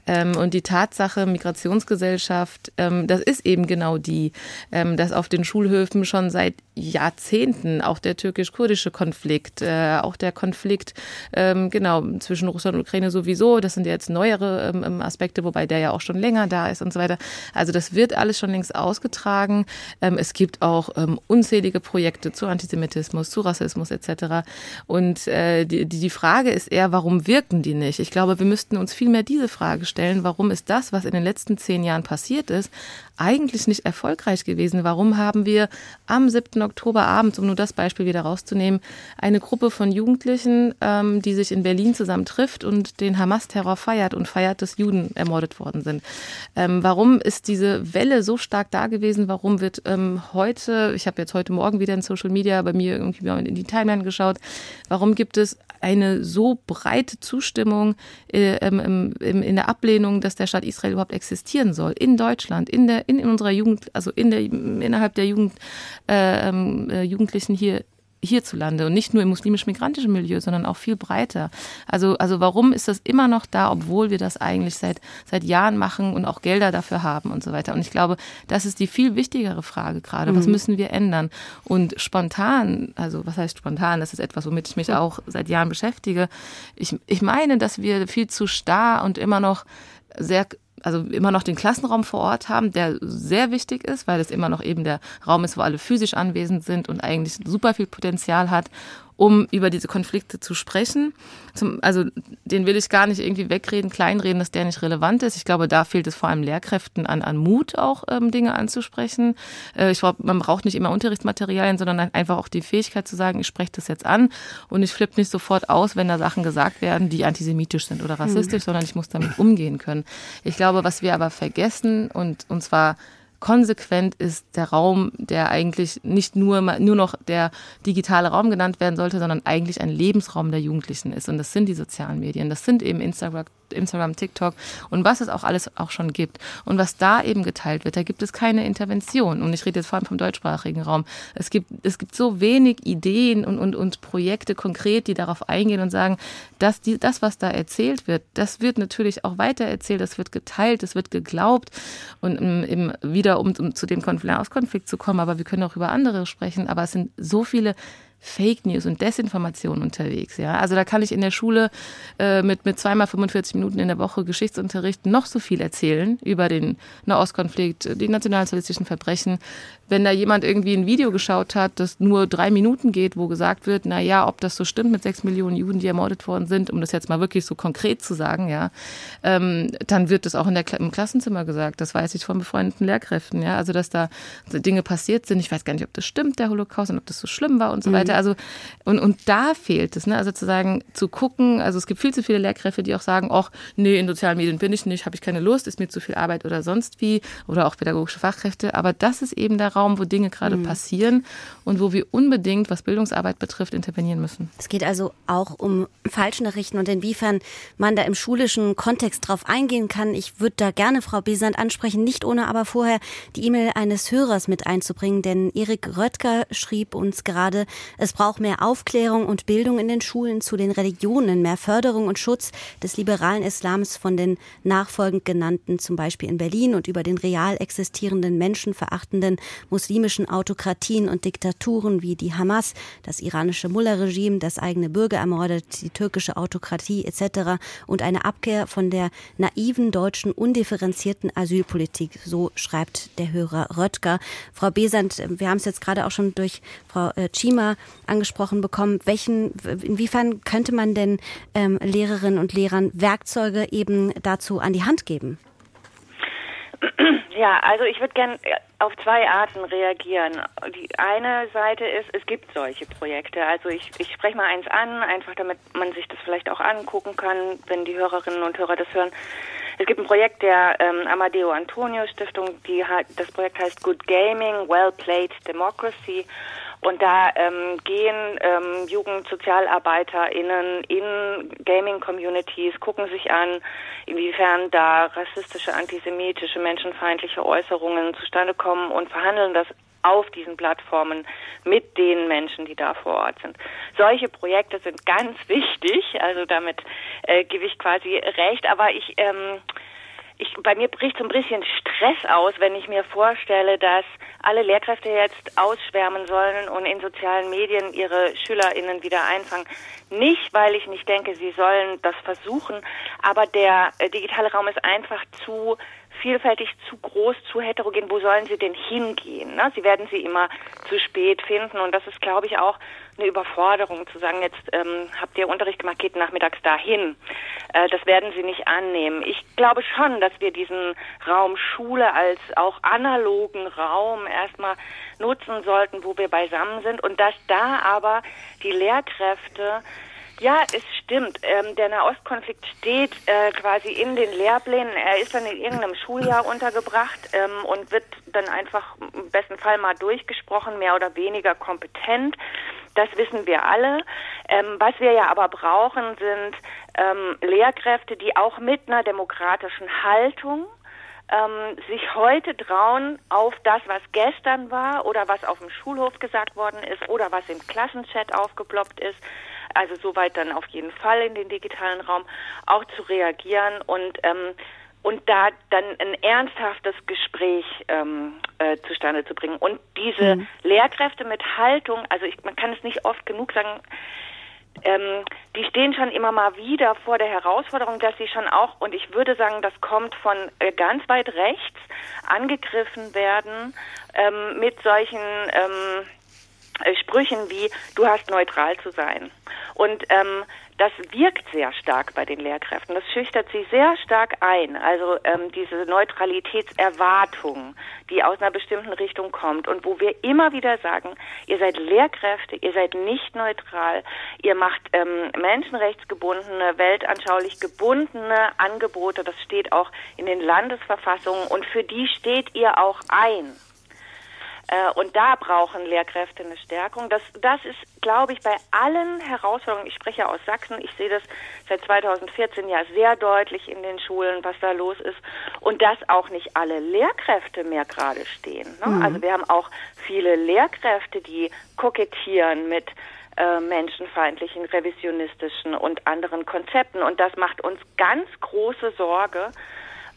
Ähm, und die Tatsache, Migrationsgesellschaft, ähm, das ist eben genau die, ähm, dass auf den Schulhöfen schon seit Jahrzehnten auch der türkisch-kurdische Konflikt, äh, auch der Konflikt ähm, genau zwischen Russland und Ukraine sowieso sowieso. Das sind jetzt neuere ähm, ähm, Aspekte, wobei der ja auch schon länger da ist und so weiter. Also das wird alles schon längst ausgetragen. Ähm, es gibt auch ähm, unzählige Projekte zu Antisemitismus, zu Rassismus etc. Und äh, die, die Frage ist eher, warum wirken die nicht? Ich glaube, wir müssten uns viel mehr diese Frage stellen. Warum ist das, was in den letzten zehn Jahren passiert ist, eigentlich nicht erfolgreich gewesen? Warum haben wir am 7. Oktober abends, um nur das Beispiel wieder rauszunehmen, eine Gruppe von Jugendlichen, ähm, die sich in Berlin zusammen trifft und den Hamas-Terror feiert und feiert, dass Juden ermordet worden sind? Ähm, warum ist diese Welle so stark da gewesen? Warum wird ähm, heute, ich habe jetzt heute Morgen wieder in Social Media bei mir irgendwie in die Timeline geschaut, warum gibt es eine so breite Zustimmung äh, in der Ablehnung, dass der Staat Israel überhaupt existieren soll in Deutschland, in der in, in unserer Jugend, also in der innerhalb der Jugend äh, ähm, äh, Jugendlichen hier hierzulande und nicht nur im muslimisch-migrantischen Milieu, sondern auch viel breiter. Also, also warum ist das immer noch da, obwohl wir das eigentlich seit, seit Jahren machen und auch Gelder dafür haben und so weiter. Und ich glaube, das ist die viel wichtigere Frage gerade. Was mhm. müssen wir ändern? Und spontan, also was heißt spontan? Das ist etwas, womit ich mich auch seit Jahren beschäftige. Ich, ich meine, dass wir viel zu starr und immer noch sehr also immer noch den Klassenraum vor Ort haben, der sehr wichtig ist, weil es immer noch eben der Raum ist, wo alle physisch anwesend sind und eigentlich super viel Potenzial hat um über diese Konflikte zu sprechen. Zum, also den will ich gar nicht irgendwie wegreden, kleinreden, dass der nicht relevant ist. Ich glaube, da fehlt es vor allem Lehrkräften an, an Mut, auch ähm, Dinge anzusprechen. Äh, ich glaube, man braucht nicht immer Unterrichtsmaterialien, sondern einfach auch die Fähigkeit zu sagen, ich spreche das jetzt an und ich flippe nicht sofort aus, wenn da Sachen gesagt werden, die antisemitisch sind oder rassistisch, mhm. sondern ich muss damit umgehen können. Ich glaube, was wir aber vergessen und, und zwar konsequent ist der Raum, der eigentlich nicht nur, nur noch der digitale Raum genannt werden sollte, sondern eigentlich ein Lebensraum der Jugendlichen ist. Und das sind die sozialen Medien. Das sind eben Instagram, Instagram, TikTok und was es auch alles auch schon gibt. Und was da eben geteilt wird, da gibt es keine Intervention. Und ich rede jetzt vor allem vom deutschsprachigen Raum. Es gibt, es gibt so wenig Ideen und, und, und Projekte konkret, die darauf eingehen und sagen, dass die, das, was da erzählt wird, das wird natürlich auch weitererzählt, das wird geteilt, das wird geglaubt. Und ähm, eben wieder, um, um zu dem Konflikt zu kommen, aber wir können auch über andere sprechen, aber es sind so viele Fake News und Desinformation unterwegs. Ja, also da kann ich in der Schule äh, mit mit zweimal 45 Minuten in der Woche Geschichtsunterricht noch so viel erzählen über den Nahostkonflikt, die nationalsozialistischen Verbrechen wenn da jemand irgendwie ein Video geschaut hat, das nur drei Minuten geht, wo gesagt wird, na ja, ob das so stimmt mit sechs Millionen Juden, die ermordet worden sind, um das jetzt mal wirklich so konkret zu sagen, ja, ähm, dann wird das auch in der, im Klassenzimmer gesagt. Das weiß ich von befreundeten Lehrkräften, ja, also dass da Dinge passiert sind. Ich weiß gar nicht, ob das stimmt, der Holocaust, und ob das so schlimm war und so mhm. weiter. Also und und da fehlt es, ne, also zu sagen, zu gucken. Also es gibt viel zu viele Lehrkräfte, die auch sagen, ach nee, in sozialen Medien bin ich nicht, habe ich keine Lust, ist mir zu viel Arbeit oder sonst wie oder auch pädagogische Fachkräfte. Aber das ist eben der Raum, wo Dinge gerade mhm. passieren und wo wir unbedingt, was Bildungsarbeit betrifft, intervenieren müssen. Es geht also auch um Falschnachrichten und inwiefern man da im schulischen Kontext drauf eingehen kann. Ich würde da gerne Frau Besand ansprechen, nicht ohne aber vorher die E-Mail eines Hörers mit einzubringen, denn Erik Röttger schrieb uns gerade, es braucht mehr Aufklärung und Bildung in den Schulen zu den Religionen, mehr Förderung und Schutz des liberalen Islams von den nachfolgend genannten, zum Beispiel in Berlin und über den real existierenden menschenverachtenden muslimischen Autokratien und Diktaturen wie die Hamas, das iranische Mullah-Regime, das eigene Bürger ermordet, die türkische Autokratie etc. und eine Abkehr von der naiven deutschen undifferenzierten Asylpolitik, so schreibt der Hörer Röttger. Frau Besant, wir haben es jetzt gerade auch schon durch Frau äh, Chima angesprochen bekommen. Welchen, inwiefern könnte man denn ähm, Lehrerinnen und Lehrern Werkzeuge eben dazu an die Hand geben? Ja, also ich würde gerne äh, auf zwei Arten reagieren. Die eine Seite ist, es gibt solche Projekte. Also ich, ich spreche mal eins an, einfach damit man sich das vielleicht auch angucken kann, wenn die Hörerinnen und Hörer das hören. Es gibt ein Projekt der ähm, Amadeo Antonio Stiftung, die hat, das Projekt heißt Good Gaming, Well Played Democracy. Und da ähm, gehen ähm, JugendsozialarbeiterInnen in Gaming-Communities, gucken sich an, inwiefern da rassistische, antisemitische, menschenfeindliche Äußerungen zustande kommen und verhandeln das auf diesen Plattformen mit den Menschen, die da vor Ort sind. Solche Projekte sind ganz wichtig, also damit äh, gebe ich quasi recht, aber ich ähm, ich, bei mir bricht so ein bisschen Stress aus, wenn ich mir vorstelle, dass alle Lehrkräfte jetzt ausschwärmen sollen und in sozialen Medien ihre SchülerInnen wieder einfangen. Nicht, weil ich nicht denke, sie sollen das versuchen, aber der äh, digitale Raum ist einfach zu vielfältig, zu groß, zu heterogen. Wo sollen sie denn hingehen? Ne? Sie werden sie immer zu spät finden und das ist, glaube ich, auch eine Überforderung zu sagen, jetzt ähm, habt ihr Unterricht gemacht, geht nachmittags dahin. Äh, das werden sie nicht annehmen. Ich glaube schon, dass wir diesen Raum Schule als auch analogen Raum erstmal nutzen sollten, wo wir beisammen sind und dass da aber die Lehrkräfte ja, es stimmt. Ähm, der Nahostkonflikt steht äh, quasi in den Lehrplänen. Er ist dann in irgendeinem Schuljahr untergebracht ähm, und wird dann einfach im besten Fall mal durchgesprochen, mehr oder weniger kompetent. Das wissen wir alle. Ähm, was wir ja aber brauchen, sind ähm, Lehrkräfte, die auch mit einer demokratischen Haltung ähm, sich heute trauen auf das, was gestern war oder was auf dem Schulhof gesagt worden ist oder was im Klassenchat aufgeploppt ist, also soweit dann auf jeden Fall in den digitalen Raum auch zu reagieren und ähm, und da dann ein ernsthaftes Gespräch ähm, äh, zustande zu bringen. Und diese mhm. Lehrkräfte mit Haltung, also ich, man kann es nicht oft genug sagen, ähm, die stehen schon immer mal wieder vor der Herausforderung, dass sie schon auch, und ich würde sagen, das kommt von äh, ganz weit rechts, angegriffen werden ähm, mit solchen ähm, äh, Sprüchen wie du hast neutral zu sein. Und ähm, das wirkt sehr stark bei den Lehrkräften. Das schüchtert sie sehr stark ein. Also ähm, diese Neutralitätserwartung, die aus einer bestimmten Richtung kommt und wo wir immer wieder sagen, ihr seid Lehrkräfte, ihr seid nicht neutral, ihr macht ähm, menschenrechtsgebundene, weltanschaulich gebundene Angebote. Das steht auch in den Landesverfassungen und für die steht ihr auch ein. Äh, und da brauchen Lehrkräfte eine Stärkung. Das, das ist, glaube ich, bei allen Herausforderungen, ich spreche aus Sachsen, ich sehe das seit 2014 ja sehr deutlich in den Schulen, was da los ist. Und dass auch nicht alle Lehrkräfte mehr gerade stehen. Ne? Mhm. Also wir haben auch viele Lehrkräfte, die kokettieren mit äh, menschenfeindlichen, revisionistischen und anderen Konzepten. Und das macht uns ganz große Sorge.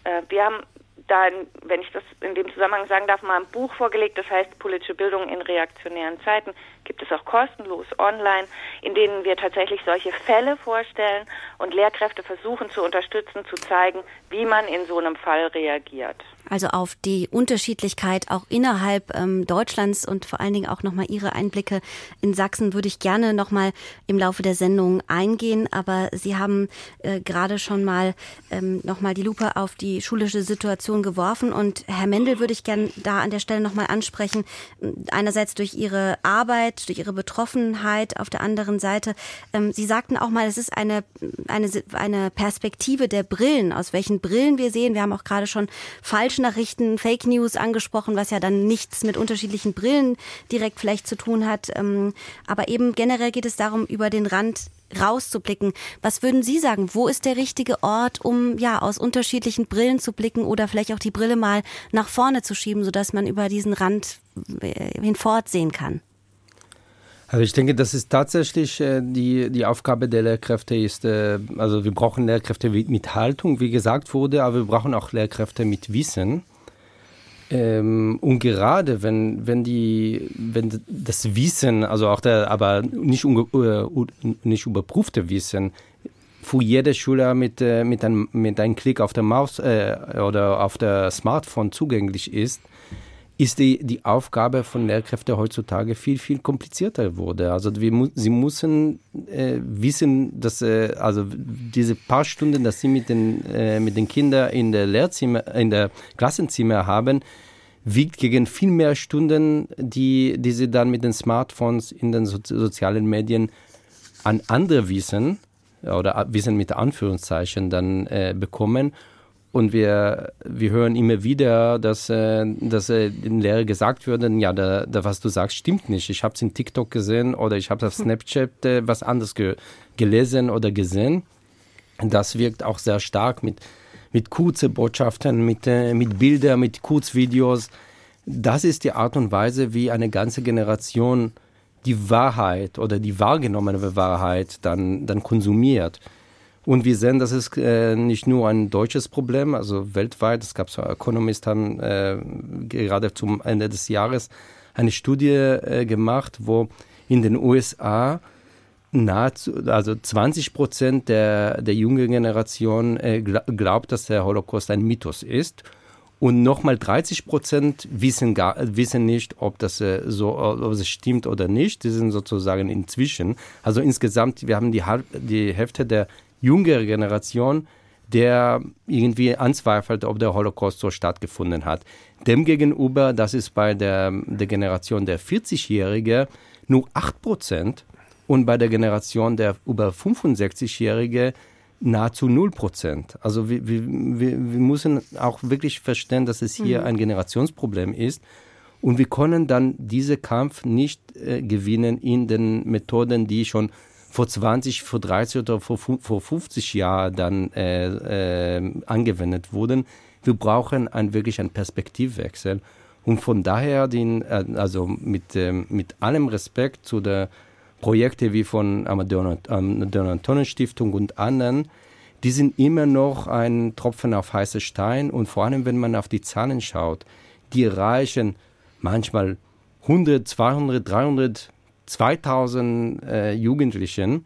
Äh, wir haben dann, wenn ich das in dem Zusammenhang sagen darf, mal ein Buch vorgelegt, das heißt Politische Bildung in reaktionären Zeiten, gibt es auch kostenlos online, in denen wir tatsächlich solche Fälle vorstellen und Lehrkräfte versuchen zu unterstützen, zu zeigen, wie man in so einem Fall reagiert. Also auf die Unterschiedlichkeit auch innerhalb ähm, Deutschlands und vor allen Dingen auch nochmal Ihre Einblicke in Sachsen würde ich gerne nochmal im Laufe der Sendung eingehen. Aber Sie haben äh, gerade schon mal ähm, nochmal die Lupe auf die schulische Situation geworfen. Und Herr Mendel würde ich gerne da an der Stelle nochmal ansprechen. Einerseits durch Ihre Arbeit, durch Ihre Betroffenheit, auf der anderen Seite. Ähm, Sie sagten auch mal, es ist eine, eine, eine Perspektive der Brillen, aus welchen Brillen wir sehen. Wir haben auch gerade schon falsch Falschnachrichten, Fake News angesprochen, was ja dann nichts mit unterschiedlichen Brillen direkt vielleicht zu tun hat. Ähm, aber eben generell geht es darum, über den Rand rauszublicken. Was würden Sie sagen? Wo ist der richtige Ort, um ja aus unterschiedlichen Brillen zu blicken oder vielleicht auch die Brille mal nach vorne zu schieben, sodass man über diesen Rand äh, hinfortsehen kann? Also ich denke, das ist tatsächlich äh, die, die Aufgabe der Lehrkräfte ist, äh, also wir brauchen Lehrkräfte mit Haltung, wie gesagt wurde, aber wir brauchen auch Lehrkräfte mit Wissen. Ähm, und gerade wenn, wenn die, wenn das Wissen, also auch der, aber nicht, unge, äh, nicht überprüfte Wissen, für jede Schüler mit, mit, einem, mit einem Klick auf der Maus oder auf der Smartphone zugänglich ist, ist die, die Aufgabe von Lehrkräften heutzutage viel, viel komplizierter wurde. Also wir, sie müssen äh, wissen, dass äh, also diese paar Stunden, dass sie mit den, äh, mit den Kindern in der Lehrzimmer, in der Klassenzimmer haben, wiegt gegen viel mehr Stunden, die, die sie dann mit den Smartphones in den so sozialen Medien an andere Wissen oder Wissen mit Anführungszeichen dann äh, bekommen. Und wir, wir hören immer wieder, dass, äh, dass äh, in Lehre gesagt würde, ja, da, da, was du sagst, stimmt nicht. Ich habe es in TikTok gesehen oder ich habe auf Snapchat äh, was anderes ge gelesen oder gesehen. Das wirkt auch sehr stark mit, mit kurzen Botschaften, mit, äh, mit Bildern, mit Kurzvideos. Das ist die Art und Weise, wie eine ganze Generation die Wahrheit oder die wahrgenommene Wahrheit dann, dann konsumiert. Und wir sehen, das ist äh, nicht nur ein deutsches Problem, also weltweit. Es gab so Economist haben äh, gerade zum Ende des Jahres eine Studie äh, gemacht, wo in den USA nahezu, also 20 Prozent der, der jungen Generation äh, glaubt, dass der Holocaust ein Mythos ist. Und nochmal 30 Prozent wissen, gar, wissen nicht, ob das äh, so ob es stimmt oder nicht. Die sind sozusagen inzwischen. Also insgesamt, wir haben die, die Hälfte der jüngeren Generation, der irgendwie anzweifelt, ob der Holocaust so stattgefunden hat. Demgegenüber, das ist bei der, der Generation der 40-Jährige nur 8 Prozent und bei der Generation der über 65-Jährige nahezu 0 Prozent. Also wir, wir, wir müssen auch wirklich verstehen, dass es hier mhm. ein Generationsproblem ist. Und wir können dann diesen Kampf nicht äh, gewinnen in den Methoden, die schon vor 20, vor 30 oder vor, vor 50 Jahren dann äh, äh, angewendet wurden. Wir brauchen ein, wirklich einen Perspektivwechsel. Und von daher, den, äh, also mit, ähm, mit allem Respekt zu den Projekten wie von Amadeo Stiftung und anderen, die sind immer noch ein Tropfen auf heiße Stein. Und vor allem, wenn man auf die Zahlen schaut, die erreichen manchmal 100, 200, 300, 2000 äh, Jugendlichen.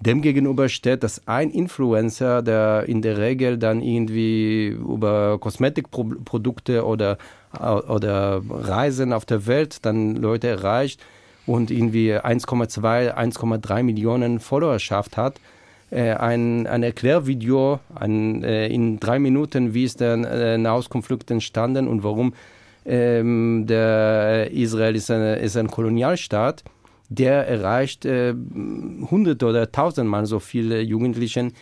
Demgegenüber steht, dass ein Influencer, der in der Regel dann irgendwie über Kosmetikprodukte oder, oder Reisen auf der Welt dann Leute erreicht und irgendwie 1,2, 1,3 Millionen Followerschaft hat, äh, ein, ein Erklärvideo ein, äh, in drei Minuten, wie ist der äh, Nahostkonflikt entstanden und warum ähm, der Israel ist, eine, ist ein Kolonialstaat der erreicht äh, hunderte oder tausendmal so viele Jugendlichen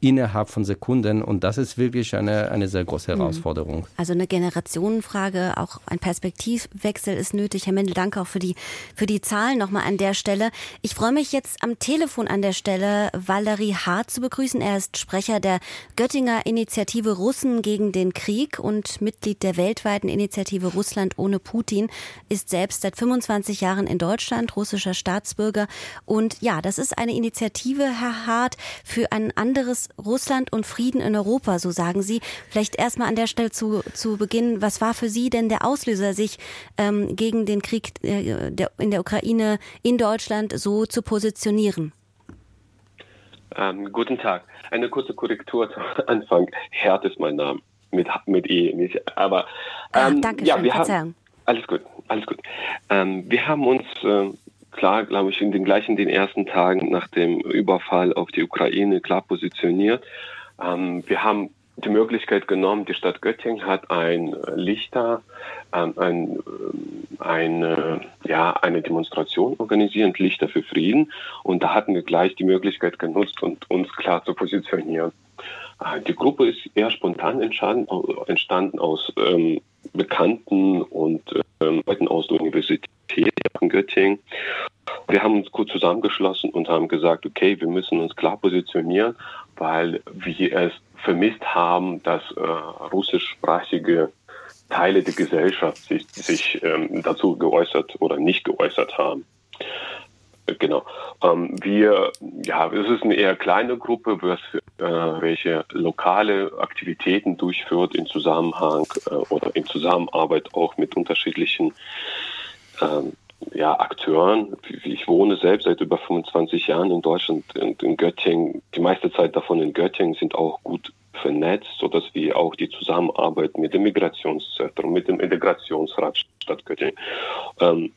innerhalb von Sekunden. Und das ist wirklich eine, eine sehr große mhm. Herausforderung. Also eine Generationenfrage, auch ein Perspektivwechsel ist nötig. Herr Mendel, danke auch für die, für die Zahlen nochmal an der Stelle. Ich freue mich jetzt am Telefon an der Stelle, Valerie Hart zu begrüßen. Er ist Sprecher der Göttinger Initiative Russen gegen den Krieg und Mitglied der weltweiten Initiative Russland ohne Putin, ist selbst seit 25 Jahren in Deutschland, russischer Staatsbürger. Und ja, das ist eine Initiative, Herr Hart, für ein anderes Russland und Frieden in Europa, so sagen Sie. Vielleicht erstmal an der Stelle zu, zu Beginn, was war für Sie denn der Auslöser, sich ähm, gegen den Krieg äh, der, in der Ukraine in Deutschland so zu positionieren? Ähm, guten Tag. Eine kurze Korrektur zum Anfang. Herd ist mein Name. Mit, mit E, nicht. Aber ähm, Ach, danke ja, schön. wir Haben, alles gut, alles gut. Ähm, wir haben uns äh, klar, glaube ich, in den gleichen den ersten Tagen nach dem Überfall auf die Ukraine klar positioniert. Ähm, wir haben die Möglichkeit genommen, die Stadt Göttingen hat ein Lichter, ähm, ein, ähm, eine, ja, eine Demonstration organisiert, Lichter für Frieden. Und da hatten wir gleich die Möglichkeit genutzt, und uns klar zu positionieren. Äh, die Gruppe ist eher spontan entstanden, entstanden aus ähm, Bekannten und ähm, Leuten aus der Universität in Göttingen. Wir haben uns kurz zusammengeschlossen und haben gesagt, okay, wir müssen uns klar positionieren, weil wir es vermisst haben, dass äh, russischsprachige Teile der Gesellschaft sich, sich ähm, dazu geäußert oder nicht geäußert haben. Genau. Ähm, wir, ja, es ist eine eher kleine Gruppe, was, äh, welche lokale Aktivitäten durchführt in Zusammenhang äh, oder in Zusammenarbeit auch mit unterschiedlichen ähm, ja, Akteuren. Ich wohne selbst seit über 25 Jahren in Deutschland und in Göttingen. Die meiste Zeit davon in Göttingen sind auch gut vernetzt, sodass wir auch die Zusammenarbeit mit dem Migrationszentrum, mit dem Integrationsrat Stadt Göttingen ähm,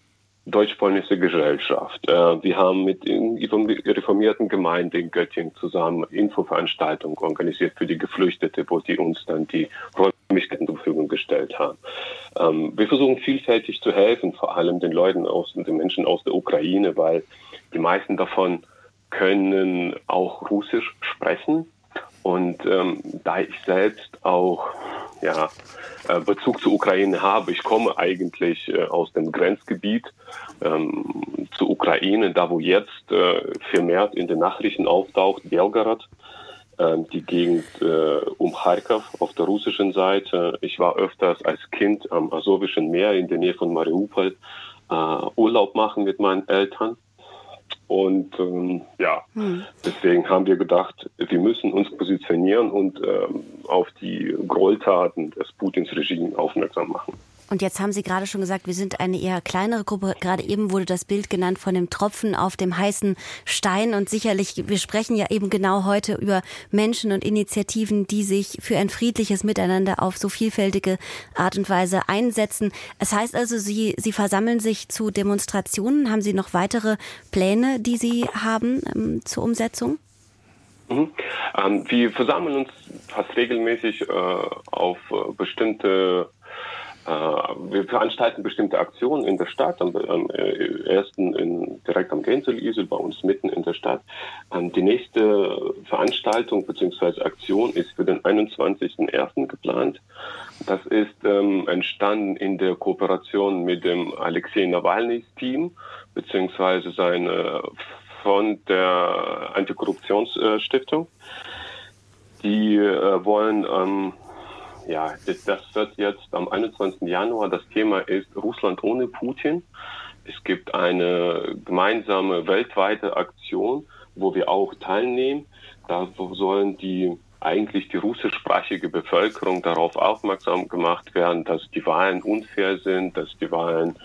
deutsch-polnische Gesellschaft. Äh, wir haben mit der reformierten Gemeinde in Göttingen zusammen Infoveranstaltungen organisiert für die Geflüchtete, wo die uns dann die Räumlichkeiten zur Verfügung gestellt haben. Ähm, wir versuchen vielfältig zu helfen, vor allem den Leuten aus, den Menschen aus der Ukraine, weil die meisten davon können auch Russisch sprechen. Und ähm, da ich selbst auch ja, äh, Bezug zur Ukraine habe. Ich komme eigentlich äh, aus dem Grenzgebiet ähm, zur Ukraine, da wo jetzt äh, vermehrt in den Nachrichten auftaucht, Belgorod, äh, die Gegend äh, um Kharkov auf der russischen Seite. Ich war öfters als Kind am Asowischen Meer in der Nähe von Mariupol äh, Urlaub machen mit meinen Eltern. Und ähm, ja, hm. deswegen haben wir gedacht, wir müssen uns positionieren und ähm, auf die Gräueltaten des Putins Regime aufmerksam machen. Und jetzt haben Sie gerade schon gesagt, wir sind eine eher kleinere Gruppe. Gerade eben wurde das Bild genannt von dem Tropfen auf dem heißen Stein. Und sicherlich, wir sprechen ja eben genau heute über Menschen und Initiativen, die sich für ein friedliches Miteinander auf so vielfältige Art und Weise einsetzen. Es heißt also, Sie, Sie versammeln sich zu Demonstrationen. Haben Sie noch weitere Pläne, die Sie haben ähm, zur Umsetzung? Mhm. Ähm, wir versammeln uns fast regelmäßig äh, auf äh, bestimmte wir veranstalten bestimmte Aktionen in der Stadt, am, am äh, ersten in, direkt am Gänselisel, bei uns mitten in der Stadt. Ähm, die nächste Veranstaltung bzw. Aktion ist für den 21.01. geplant. Das ist ähm, entstanden in der Kooperation mit dem Alexei Nawalnys Team bzw. seine von der Antikorruptionsstiftung. Die äh, wollen ähm, ja, das, wird jetzt am 21. Januar. Das Thema ist Russland ohne Putin. Es gibt eine gemeinsame weltweite Aktion, wo wir auch teilnehmen. Da sollen die eigentlich die russischsprachige Bevölkerung darauf aufmerksam gemacht werden, dass die Wahlen unfair sind, dass die Wahlen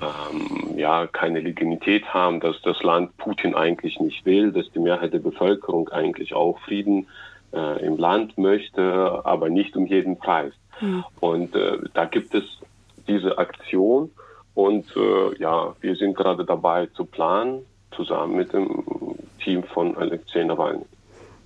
ähm, ja keine Legitimität haben, dass das Land Putin eigentlich nicht will, dass die Mehrheit der Bevölkerung eigentlich auch Frieden äh, im Land möchte, aber nicht um jeden Preis. Mhm. Und äh, da gibt es diese Aktion und äh, ja, wir sind gerade dabei zu planen, zusammen mit dem Team von Alexei Nawalny.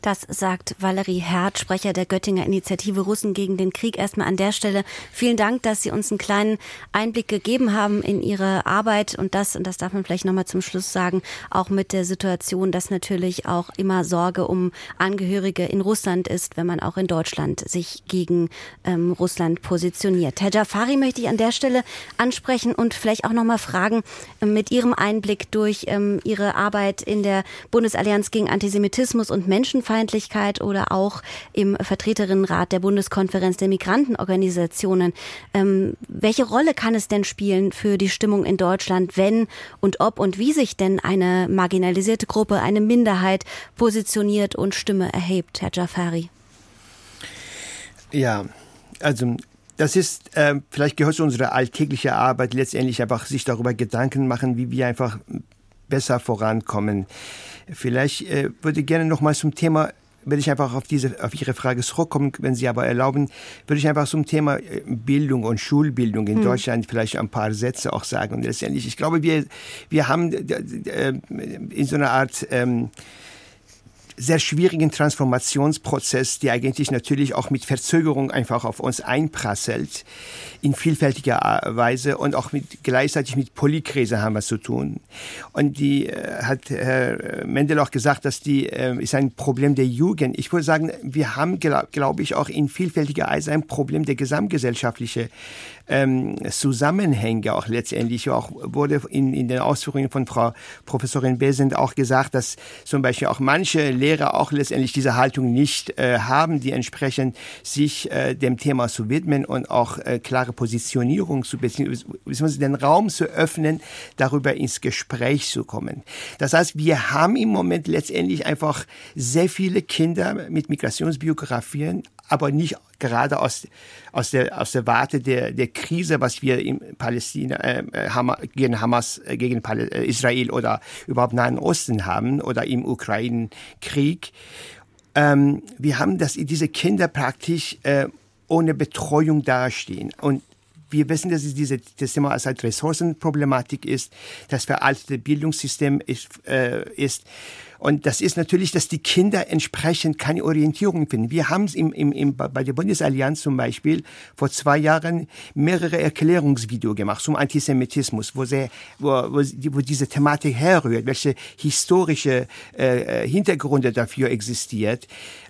Das sagt Valerie Herd, Sprecher der Göttinger Initiative Russen gegen den Krieg. Erstmal an der Stelle vielen Dank, dass Sie uns einen kleinen Einblick gegeben haben in Ihre Arbeit und das, und das darf man vielleicht nochmal zum Schluss sagen, auch mit der Situation, dass natürlich auch immer Sorge um Angehörige in Russland ist, wenn man auch in Deutschland sich gegen ähm, Russland positioniert. Herr Jafari möchte ich an der Stelle ansprechen und vielleicht auch nochmal fragen, äh, mit Ihrem Einblick durch ähm, Ihre Arbeit in der Bundesallianz gegen Antisemitismus und Menschenfeindlichkeit Fremdenfeindlichkeit oder auch im Vertreterinnenrat der Bundeskonferenz der Migrantenorganisationen. Ähm, welche Rolle kann es denn spielen für die Stimmung in Deutschland, wenn und ob und wie sich denn eine marginalisierte Gruppe, eine Minderheit positioniert und Stimme erhebt, Herr Jafari? Ja, also das ist, äh, vielleicht gehört zu unserer alltäglichen Arbeit letztendlich einfach sich darüber Gedanken machen, wie wir einfach besser vorankommen. Vielleicht äh, würde ich gerne noch mal zum Thema würde ich einfach auf diese auf Ihre Frage zurückkommen, wenn Sie aber erlauben, würde ich einfach zum Thema äh, Bildung und Schulbildung in hm. Deutschland vielleicht ein paar Sätze auch sagen. Und letztendlich, ich glaube, wir wir haben äh, in so einer Art ähm, sehr schwierigen Transformationsprozess, der eigentlich natürlich auch mit Verzögerung einfach auf uns einprasselt, in vielfältiger Weise und auch mit, gleichzeitig mit Polykrise haben wir zu tun. Und die äh, hat Herr Mendel auch gesagt, dass die äh, ist ein Problem der Jugend. Ich würde sagen, wir haben, glaube glaub ich, auch in vielfältiger Weise ein Problem der gesamtgesellschaftlichen ähm, Zusammenhänge auch letztendlich auch wurde in, in den Ausführungen von Frau Professorin Besend auch gesagt, dass zum Beispiel auch manche Lehrer auch letztendlich diese Haltung nicht äh, haben, die entsprechend sich äh, dem Thema zu widmen und auch äh, klare Positionierung zu beziehungsweise den Raum zu öffnen, darüber ins Gespräch zu kommen. Das heißt, wir haben im Moment letztendlich einfach sehr viele Kinder mit Migrationsbiografien, aber nicht gerade aus, aus, der, aus der Warte der, der Krise, was wir in Palästina, äh, Hamas, gegen Hamas, äh, gegen Pal äh, Israel oder überhaupt Nahen Osten haben oder im Ukraine-Krieg. Ähm, wir haben das, diese Kinder praktisch äh, ohne Betreuung dastehen. Und wir wissen, dass es diese, das Thema als halt Ressourcenproblematik ist, das veraltete Bildungssystem ist, äh, ist und das ist natürlich, dass die Kinder entsprechend keine Orientierung finden. Wir haben es im, im, im, bei der Bundesallianz zum Beispiel vor zwei Jahren mehrere Erklärungsvideos gemacht zum Antisemitismus, wo, sehr, wo, wo, wo diese Thematik herrührt, welche historische äh, äh Hintergründe dafür existiert.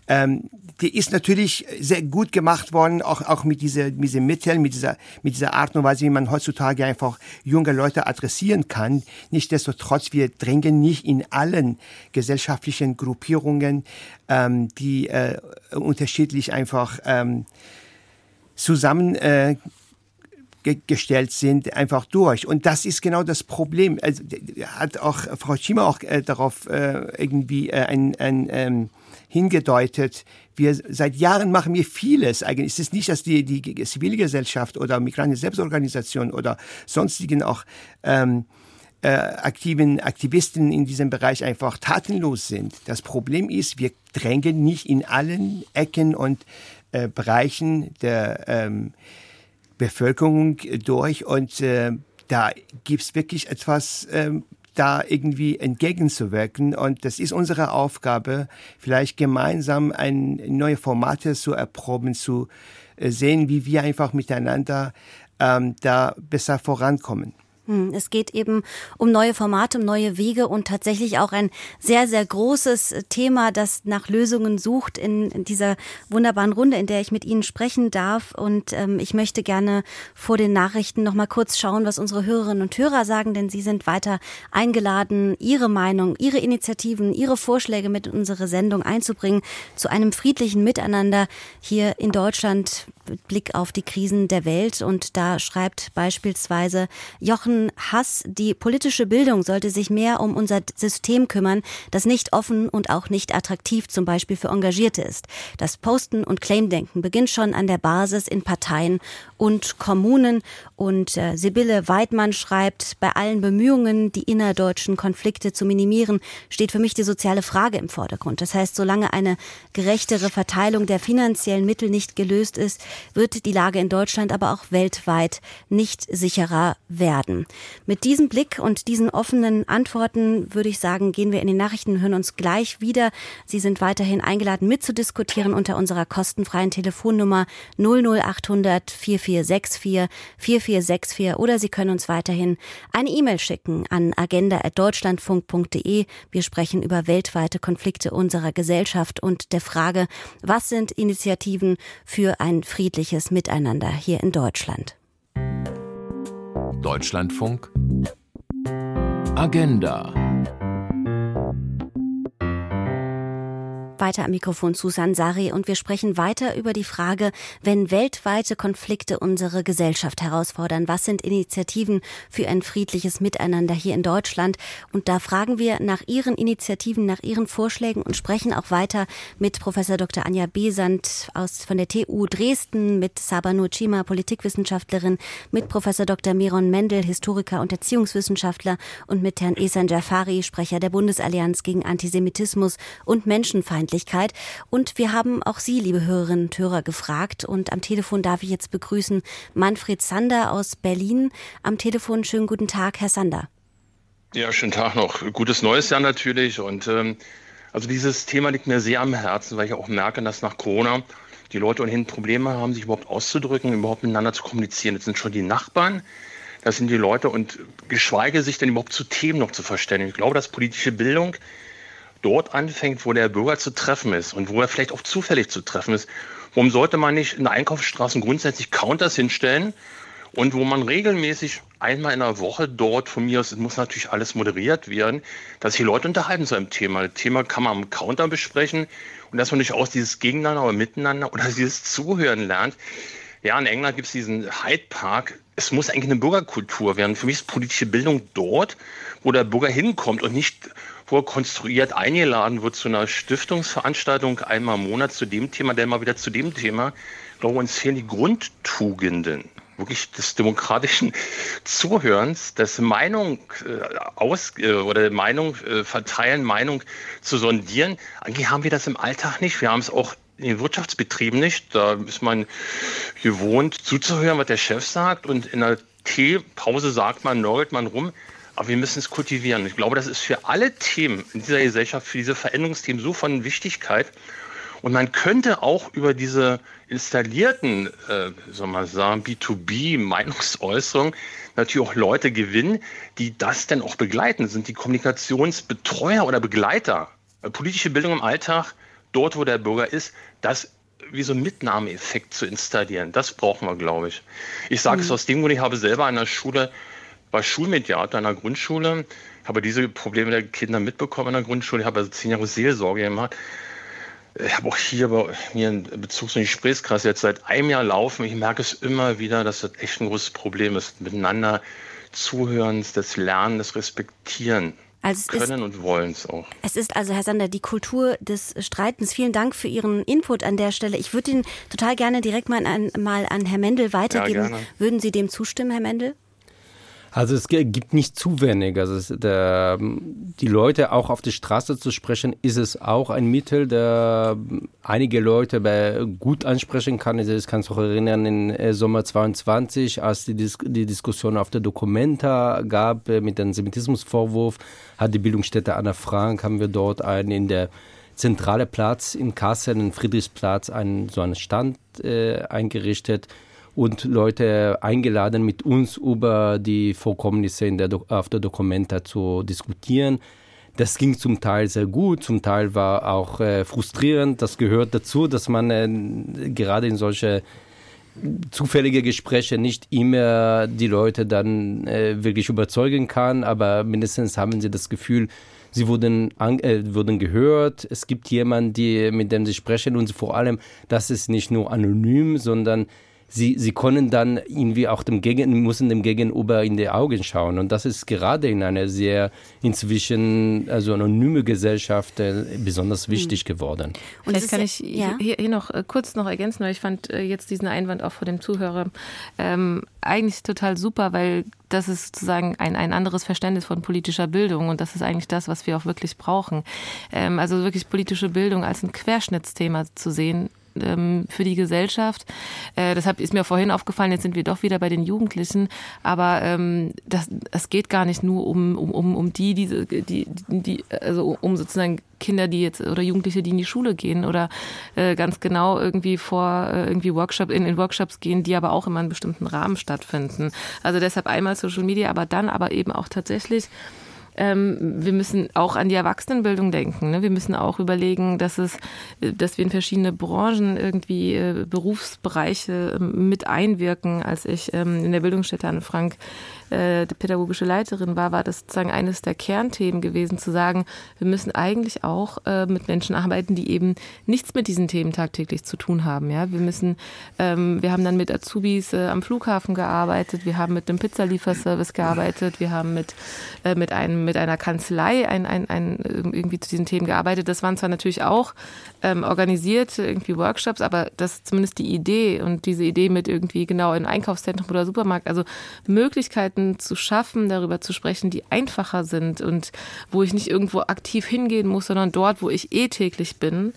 Ähm, die ist natürlich sehr gut gemacht worden, auch, auch mit, dieser, mit diesen Mitteln, mit dieser, mit dieser Art und Weise, wie man heutzutage einfach junge Leute adressieren kann. Nichtsdestotrotz, wir drängen nicht in allen gesellschaftlichen Gruppierungen, ähm, die äh, unterschiedlich einfach ähm, zusammen äh, ge gestellt sind, einfach durch. Und das ist genau das Problem. Also hat auch Frau Schima auch äh, darauf äh, irgendwie äh, ein, ein ähm, hingedeutet. Wir seit Jahren machen wir vieles. Eigentlich ist es nicht, dass die, die Zivilgesellschaft oder Migranten Selbstorganisation oder sonstigen auch ähm, äh, aktiven Aktivisten in diesem Bereich einfach tatenlos sind. Das Problem ist, wir drängen nicht in allen Ecken und äh, Bereichen der ähm, Bevölkerung durch und äh, da gibt's wirklich etwas, ähm, da irgendwie entgegenzuwirken. Und das ist unsere Aufgabe, vielleicht gemeinsam ein, neue Formate zu erproben, zu äh, sehen, wie wir einfach miteinander ähm, da besser vorankommen. Hm, es geht eben um neue Formate, um neue Wege und tatsächlich auch ein sehr, sehr großes Thema, das nach Lösungen sucht in dieser wunderbaren Runde, in der ich mit Ihnen sprechen darf. Und ähm, ich möchte gerne vor den Nachrichten noch mal kurz schauen, was unsere Hörerinnen und Hörer sagen, denn sie sind weiter eingeladen, ihre Meinung, ihre Initiativen, ihre Vorschläge mit in unsere Sendung einzubringen zu einem friedlichen Miteinander hier in Deutschland mit Blick auf die Krisen der Welt. Und da schreibt beispielsweise Jochen Jochen Hass, die politische Bildung sollte sich mehr um unser System kümmern, das nicht offen und auch nicht attraktiv zum Beispiel für Engagierte ist. Das Posten und Claimdenken beginnt schon an der Basis in Parteien und Kommunen. Und äh, Sibylle Weidmann schreibt, bei allen Bemühungen, die innerdeutschen Konflikte zu minimieren, steht für mich die soziale Frage im Vordergrund. Das heißt, solange eine gerechtere Verteilung der finanziellen Mittel nicht gelöst ist, wird die Lage in Deutschland, aber auch weltweit nicht sicherer werden. Mit diesem Blick und diesen offenen Antworten würde ich sagen, gehen wir in den Nachrichten, hören uns gleich wieder. Sie sind weiterhin eingeladen, mitzudiskutieren unter unserer kostenfreien Telefonnummer 00800 4464 4464 oder Sie können uns weiterhin eine E-Mail schicken an agenda.deutschlandfunk.de. Wir sprechen über weltweite Konflikte unserer Gesellschaft und der Frage, was sind Initiativen für ein friedliches Miteinander hier in Deutschland. Deutschlandfunk. Agenda weiter am Mikrofon Susan Sari und wir sprechen weiter über die Frage, wenn weltweite Konflikte unsere Gesellschaft herausfordern, was sind Initiativen für ein friedliches Miteinander hier in Deutschland? Und da fragen wir nach Ihren Initiativen, nach Ihren Vorschlägen und sprechen auch weiter mit Professor Dr. Anja Besant aus, von der TU Dresden, mit Sabah Chima, Politikwissenschaftlerin, mit Professor Dr. Miron Mendel, Historiker und Erziehungswissenschaftler und mit Herrn Esan Jafari, Sprecher der Bundesallianz gegen Antisemitismus und Menschenfeindlichkeit. Öffentlichkeit. Und wir haben auch Sie, liebe Hörerinnen und Hörer, gefragt. Und am Telefon darf ich jetzt begrüßen Manfred Sander aus Berlin. Am Telefon schönen guten Tag, Herr Sander. Ja, schönen Tag noch. Gutes neues Jahr natürlich. Und ähm, also dieses Thema liegt mir sehr am Herzen, weil ich auch merke, dass nach Corona die Leute ohnehin Probleme haben, sich überhaupt auszudrücken, überhaupt miteinander zu kommunizieren. Das sind schon die Nachbarn, das sind die Leute und geschweige sich dann überhaupt zu Themen noch zu verständigen. Ich glaube, dass politische Bildung dort anfängt, wo der Bürger zu treffen ist und wo er vielleicht auch zufällig zu treffen ist. Warum sollte man nicht in Einkaufsstraßen grundsätzlich Counters hinstellen und wo man regelmäßig einmal in der Woche dort von mir aus, es muss natürlich alles moderiert werden, dass sich Leute unterhalten zu einem Thema. Das Thema kann man am Counter besprechen und dass man durchaus dieses Gegeneinander oder Miteinander oder dieses Zuhören lernt. Ja, in England gibt es diesen Hyde Park. Es muss eigentlich eine Bürgerkultur werden. Für mich ist politische Bildung dort, wo der Bürger hinkommt und nicht vorkonstruiert eingeladen wird zu einer Stiftungsveranstaltung einmal im Monat zu dem Thema, dann mal wieder zu dem Thema. Ich glaube, uns fehlen die Grundtugenden wirklich des demokratischen Zuhörens, des Meinung äh, aus äh, oder Meinung äh, verteilen, Meinung zu sondieren. Eigentlich haben wir das im Alltag nicht. Wir haben es auch in den Wirtschaftsbetrieben nicht. Da ist man gewohnt zuzuhören, was der Chef sagt und in der Teepause sagt man, nörgelt man rum. Aber wir müssen es kultivieren. Ich glaube, das ist für alle Themen in dieser Gesellschaft, für diese Veränderungsthemen so von Wichtigkeit. Und man könnte auch über diese installierten, äh, soll man sagen, B2B-Meinungsäußerungen natürlich auch Leute gewinnen, die das dann auch begleiten, das sind die Kommunikationsbetreuer oder Begleiter. Politische Bildung im Alltag, dort wo der Bürger ist, das wie so ein Mitnahmeeffekt zu installieren. Das brauchen wir, glaube ich. Ich sage mhm. es aus dem Grund, ich habe selber an der Schule war Schulmediator an der Grundschule, habe diese Probleme der Kinder mitbekommen in der Grundschule, habe also zehn Jahre Seelsorge gemacht. ich habe auch hier bei mir in Bezug zu den Gesprächskreis jetzt seit einem Jahr laufen. Ich merke es immer wieder, dass das echt ein großes Problem ist. Miteinander zuhören, das Lernen, das Respektieren. Also können ist, und wollen es auch. Es ist also, Herr Sander, die Kultur des Streitens. Vielen Dank für Ihren Input an der Stelle. Ich würde ihn total gerne direkt mal an, mal an Herr Mendel weitergeben. Ja, Würden Sie dem zustimmen, Herr Mendel? Also es gibt nicht zu wenig. Also der, die Leute auch auf die Straße zu sprechen, ist es auch ein Mittel, der einige Leute gut ansprechen kann. Ich kann mich auch erinnern, im äh, Sommer 22, als die, Dis die Diskussion auf der Dokumenta gab äh, mit dem Semitismusvorwurf, hat die Bildungsstätte Anna Frank, haben wir dort einen in der zentrale Platz in Kassel, in Friedrichsplatz, einen, so einen Stand äh, eingerichtet und Leute eingeladen, mit uns über die Vorkommnisse in der auf der Dokumenta zu diskutieren. Das ging zum Teil sehr gut, zum Teil war auch äh, frustrierend. Das gehört dazu, dass man äh, gerade in solche zufällige Gespräche nicht immer die Leute dann äh, wirklich überzeugen kann, aber mindestens haben sie das Gefühl, sie wurden, an, äh, wurden gehört. Es gibt jemanden, die, mit dem sie sprechen und vor allem, das ist nicht nur anonym, sondern sie, sie können dann irgendwie auch dem Gegen, müssen dem Gegenüber in die Augen schauen. Und das ist gerade in einer sehr inzwischen also anonyme Gesellschaft äh, besonders hm. wichtig geworden. Und das kann ich ja? hier, hier, noch äh, kurz noch ergänzen, weil ich fand äh, jetzt diesen Einwand auch vor dem Zuhörer ähm, eigentlich total super, weil das ist sozusagen ein, ein anderes Verständnis von politischer Bildung und das ist eigentlich das, was wir auch wirklich brauchen. Ähm, also wirklich politische Bildung als ein Querschnittsthema zu sehen ähm, für die Gesellschaft. Äh, deshalb ist mir vorhin aufgefallen, jetzt sind wir doch wieder bei den Jugendlichen, aber ähm, das, es geht gar nicht nur um, um, um, um die, diese, die, die, also um sozusagen Kinder, die jetzt oder Jugendliche, die in die Schule gehen oder äh, ganz genau irgendwie vor äh, irgendwie Workshop in, in Workshops gehen, die aber auch immer in bestimmten Rahmen stattfinden. Also deshalb einmal Social Media, aber dann aber eben auch tatsächlich ähm, wir müssen auch an die Erwachsenenbildung denken. Ne? Wir müssen auch überlegen, dass es, dass wir in verschiedene Branchen irgendwie äh, Berufsbereiche äh, mit einwirken. Als ich ähm, in der Bildungsstätte Anne Frank äh, die pädagogische Leiterin war, war das sozusagen eines der Kernthemen gewesen, zu sagen, wir müssen eigentlich auch äh, mit Menschen arbeiten, die eben nichts mit diesen Themen tagtäglich zu tun haben. Ja, wir müssen, ähm, wir haben dann mit Azubis äh, am Flughafen gearbeitet, wir haben mit einem Pizzalieferservice gearbeitet, wir haben mit äh, mit einem mit einer Kanzlei ein, ein, ein, irgendwie zu diesen Themen gearbeitet. Das waren zwar natürlich auch ähm, organisiert irgendwie Workshops, aber das zumindest die Idee und diese Idee mit irgendwie genau in Einkaufszentrum oder Supermarkt, also Möglichkeiten Möglichkeiten zu schaffen, darüber zu sprechen, die einfacher sind und wo ich nicht irgendwo aktiv hingehen muss, sondern dort, wo ich eh täglich bin,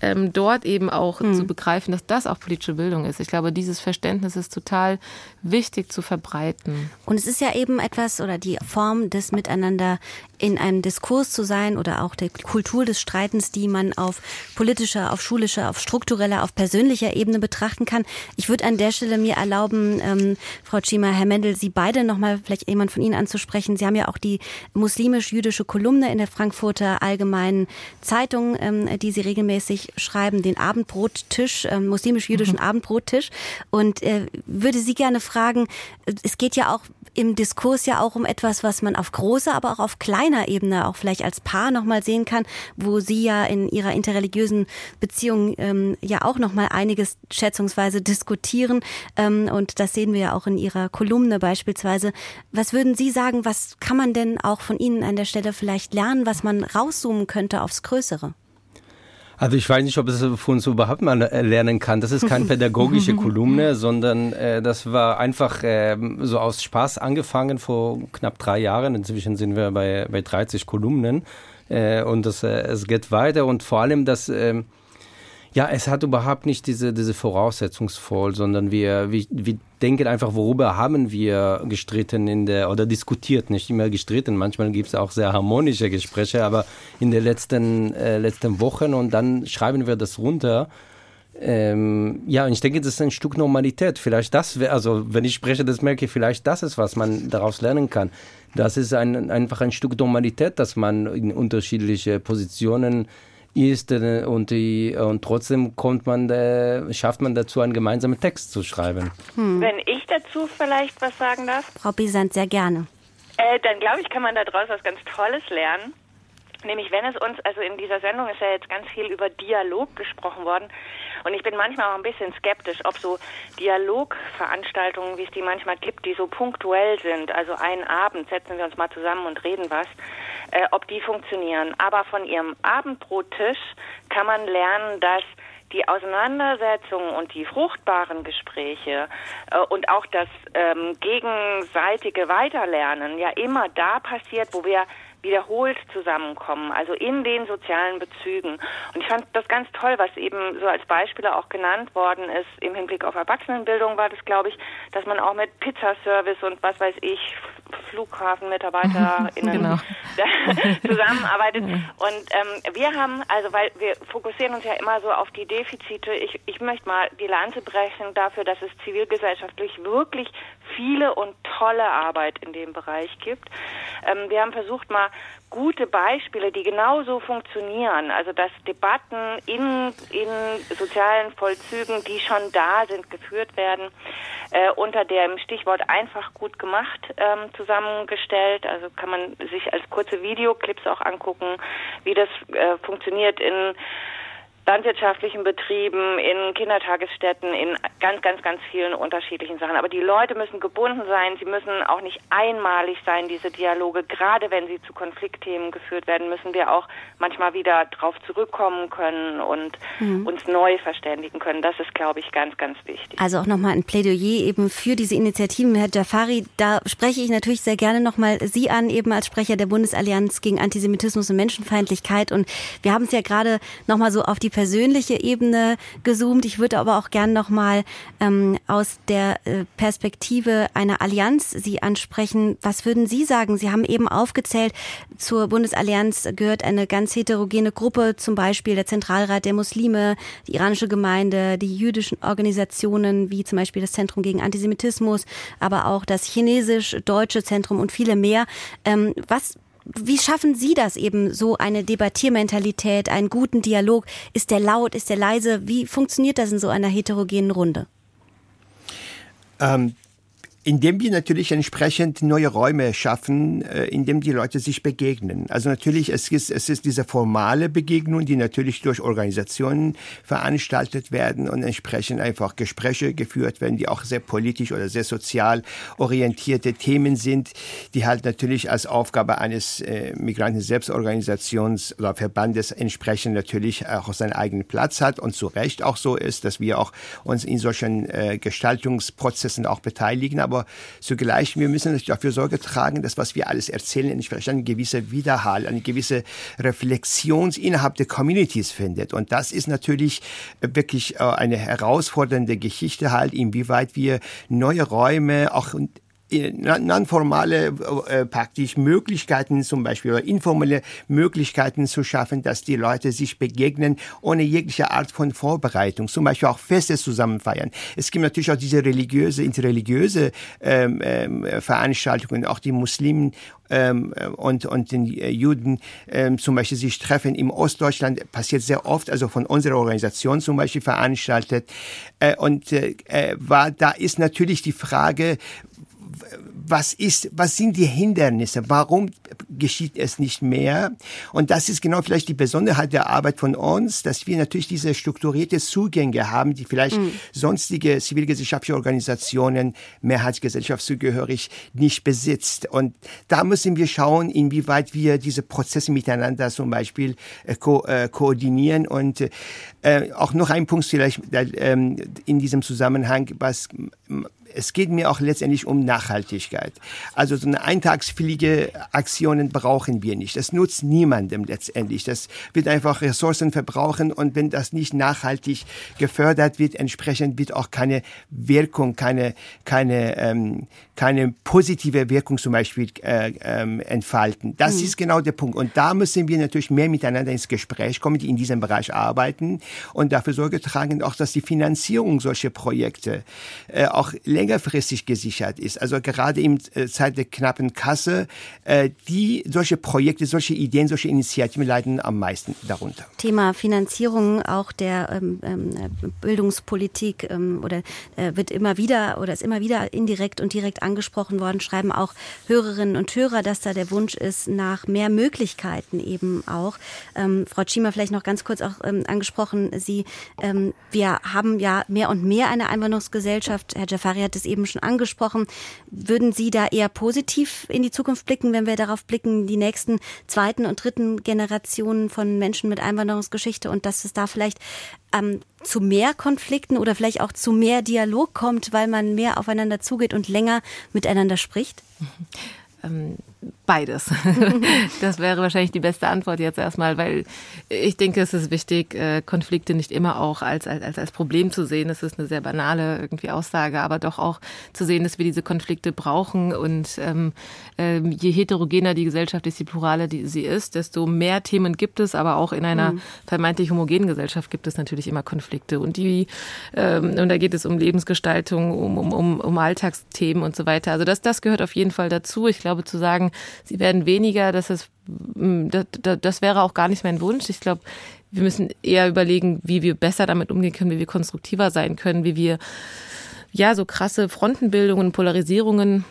ähm, dort eben auch mhm. zu begreifen, dass das auch politische Bildung ist. Ich glaube, dieses Verständnis ist total wichtig zu verbreiten. Und es ist ja eben etwas oder die Form des Miteinander in einem Diskurs zu sein oder auch der Kultur des Streitens, die man auf politischer, auf schulischer, auf struktureller, auf persönlicher Ebene betrachten kann. Ich würde an der Stelle mir erlauben, ähm, Frau Chima, Herr Mendel, Sie beide nochmal vielleicht jemand von Ihnen anzusprechen. Sie haben ja auch die muslimisch-jüdische Kolumne in der Frankfurter Allgemeinen Zeitung, ähm, die Sie regelmäßig schreiben, den Abendbrottisch, ähm, muslimisch-jüdischen mhm. Abendbrottisch. Und äh, würde Sie gerne fragen, es geht ja auch im Diskurs ja auch um etwas, was man auf großer, aber auch auf kleiner Ebene auch vielleicht als Paar nochmal sehen kann, wo Sie ja in Ihrer interreligiösen Beziehung ähm, ja auch nochmal einiges schätzungsweise diskutieren. Ähm, und das sehen wir ja auch in Ihrer Kolumne beispielsweise. Was würden Sie sagen, was kann man denn auch von Ihnen an der Stelle vielleicht lernen, was man rauszoomen könnte aufs Größere? Also ich weiß nicht, ob es von uns überhaupt mal lernen kann. Das ist keine pädagogische Kolumne, sondern äh, das war einfach äh, so aus Spaß angefangen vor knapp drei Jahren. Inzwischen sind wir bei, bei 30 Kolumnen äh, und das, äh, es geht weiter und vor allem das... Ja, es hat überhaupt nicht diese, diese voraussetzungsvoll, sondern wir, wir, wir denken einfach, worüber haben wir gestritten in der, oder diskutiert, nicht immer gestritten. Manchmal gibt es auch sehr harmonische Gespräche, aber in den letzten, äh, letzten Wochen und dann schreiben wir das runter. Ähm, ja, und ich denke, das ist ein Stück Normalität. Vielleicht das also wenn ich spreche, das merke ich, vielleicht das ist, was man daraus lernen kann. Das ist ein, einfach ein Stück Normalität, dass man in unterschiedliche Positionen ist äh, und, die, und trotzdem kommt man, äh, schafft man dazu, einen gemeinsamen Text zu schreiben. Hm. Wenn ich dazu vielleicht was sagen darf? Frau Bisand, sehr gerne. Äh, dann glaube ich, kann man daraus was ganz Tolles lernen. Nämlich, wenn es uns, also in dieser Sendung ist ja jetzt ganz viel über Dialog gesprochen worden. Und ich bin manchmal auch ein bisschen skeptisch, ob so Dialogveranstaltungen, wie es die manchmal gibt, die so punktuell sind, also einen Abend setzen wir uns mal zusammen und reden was, äh, ob die funktionieren. Aber von ihrem Abendbrottisch kann man lernen, dass die Auseinandersetzungen und die fruchtbaren Gespräche äh, und auch das ähm, gegenseitige Weiterlernen ja immer da passiert, wo wir wiederholt zusammenkommen, also in den sozialen Bezügen. Und ich fand das ganz toll, was eben so als Beispiele auch genannt worden ist. Im Hinblick auf Erwachsenenbildung war das, glaube ich, dass man auch mit Pizzaservice und was weiß ich, FlughafenmitarbeiterInnen genau. zusammenarbeitet. Und ähm, wir haben, also weil wir fokussieren uns ja immer so auf die Defizite, ich, ich möchte mal die Lanze brechen dafür, dass es zivilgesellschaftlich wirklich viele und tolle Arbeit in dem Bereich gibt. Ähm, wir haben versucht, mal gute Beispiele, die genauso funktionieren, also dass Debatten in, in sozialen Vollzügen, die schon da sind, geführt werden, äh, unter dem Stichwort einfach gut gemacht ähm, zusammengestellt. Also kann man sich als kurze Videoclips auch angucken, wie das äh, funktioniert in landwirtschaftlichen Betrieben, in Kindertagesstätten, in ganz, ganz, ganz vielen unterschiedlichen Sachen. Aber die Leute müssen gebunden sein, sie müssen auch nicht einmalig sein, diese Dialoge. Gerade wenn sie zu Konfliktthemen geführt werden, müssen wir auch manchmal wieder drauf zurückkommen können und mhm. uns neu verständigen können. Das ist, glaube ich, ganz, ganz wichtig. Also auch nochmal ein Plädoyer eben für diese Initiativen. Herr Jafari, da spreche ich natürlich sehr gerne nochmal Sie an, eben als Sprecher der Bundesallianz gegen Antisemitismus und Menschenfeindlichkeit. Und wir haben es ja gerade nochmal so auf die persönliche Ebene gezoomt. Ich würde aber auch gern noch mal ähm, aus der äh, Perspektive einer Allianz Sie ansprechen. Was würden Sie sagen? Sie haben eben aufgezählt, zur Bundesallianz gehört eine ganz heterogene Gruppe, zum Beispiel der Zentralrat der Muslime, die iranische Gemeinde, die jüdischen Organisationen wie zum Beispiel das Zentrum gegen Antisemitismus, aber auch das chinesisch-deutsche Zentrum und viele mehr. Ähm, was wie schaffen Sie das eben, so eine Debattiermentalität, einen guten Dialog? Ist der laut, ist der leise? Wie funktioniert das in so einer heterogenen Runde? Ähm, indem wir natürlich entsprechend neue Räume schaffen, äh, indem die Leute sich begegnen. Also natürlich, es ist, es ist diese formale Begegnung, die natürlich durch Organisationen veranstaltet werden und entsprechend einfach Gespräche geführt werden, die auch sehr politisch oder sehr sozial orientierte Themen sind, die halt natürlich als Aufgabe eines äh, Migranten-Selbstorganisations oder Verbandes entsprechend natürlich auch seinen eigenen Platz hat und zu Recht auch so ist, dass wir auch uns in solchen äh, Gestaltungsprozessen auch beteiligen. Aber aber zugleich, wir müssen dafür Sorge tragen, dass was wir alles erzählen, entsprechend eine gewisse Widerhall, eine gewisse Reflexion innerhalb der Communities findet. Und das ist natürlich wirklich äh, eine herausfordernde Geschichte halt, inwieweit wir neue Räume auch nonformale äh, praktisch Möglichkeiten zum Beispiel oder informelle Möglichkeiten zu schaffen, dass die Leute sich begegnen ohne jegliche Art von Vorbereitung, zum Beispiel auch Feste zusammen feiern. Es gibt natürlich auch diese religiöse, interreligiöse ähm, ähm, Veranstaltungen, auch die Muslimen ähm, und, und den Juden ähm, zum Beispiel sich treffen im Ostdeutschland, passiert sehr oft, also von unserer Organisation zum Beispiel veranstaltet. Äh, und äh, äh war, da ist natürlich die Frage, was ist, was sind die Hindernisse? Warum geschieht es nicht mehr? Und das ist genau vielleicht die Besonderheit der Arbeit von uns, dass wir natürlich diese strukturierte Zugänge haben, die vielleicht mhm. sonstige zivilgesellschaftliche Organisationen, mehrheitsgesellschaftszugehörig, nicht besitzt. Und da müssen wir schauen, inwieweit wir diese Prozesse miteinander zum Beispiel äh, ko äh, koordinieren. Und äh, auch noch ein Punkt vielleicht äh, in diesem Zusammenhang, was es geht mir auch letztendlich um Nachhaltigkeit. Also so eine eintagsfliege Aktionen brauchen wir nicht. Das nutzt niemandem letztendlich. Das wird einfach Ressourcen verbrauchen und wenn das nicht nachhaltig gefördert wird, entsprechend wird auch keine Wirkung, keine, keine, ähm, keine positive Wirkung zum Beispiel äh, ähm, entfalten. Das mhm. ist genau der Punkt. Und da müssen wir natürlich mehr miteinander ins Gespräch kommen, die in diesem Bereich arbeiten und dafür Sorge tragen, auch dass die Finanzierung solcher Projekte äh, auch länger längerfristig gesichert ist. Also gerade in äh, Zeit der knappen Kasse, äh, die die, solche Projekte, solche Ideen, solche Initiativen leiden am meisten darunter. Thema Finanzierung auch der ähm, ähm, Bildungspolitik ähm, oder äh, wird immer wieder oder ist immer wieder indirekt und direkt angesprochen worden, schreiben auch Hörerinnen und Hörer, dass da der Wunsch ist nach mehr Möglichkeiten eben auch. Ähm, Frau Schiemer vielleicht noch ganz kurz auch ähm, angesprochen, Sie, ähm, wir haben ja mehr und mehr eine Einwanderungsgesellschaft. Herr Jafari hat es eben schon angesprochen. Würden Sie da eher positiv in die Zukunft blicken, wenn wir darauf blicken, die nächsten zweiten und dritten Generationen von Menschen mit Einwanderungsgeschichte und dass es da vielleicht ähm, zu mehr Konflikten oder vielleicht auch zu mehr Dialog kommt, weil man mehr aufeinander zugeht und länger miteinander spricht? Ähm, Beides. Das wäre wahrscheinlich die beste Antwort jetzt erstmal, weil ich denke, es ist wichtig, äh, Konflikte nicht immer auch als, als, als Problem zu sehen. Das ist eine sehr banale irgendwie Aussage, aber doch auch zu sehen, dass wir diese Konflikte brauchen. Und ähm, ähm, je heterogener die Gesellschaft ist, je pluraler die, sie ist, desto mehr Themen gibt es. Aber auch in einer mhm. vermeintlich homogenen Gesellschaft gibt es natürlich immer Konflikte. Und die, ähm, und da geht es um Lebensgestaltung, um, um, um, um Alltagsthemen und so weiter. Also das, das gehört auf jeden Fall dazu. Ich glaube, zu sagen, sie werden weniger, das ist, mm, das, das wäre auch gar nicht mein Wunsch. Ich glaube, wir müssen eher überlegen, wie wir besser damit umgehen können, wie wir konstruktiver sein können, wie wir ja so krasse Frontenbildungen, Polarisierungen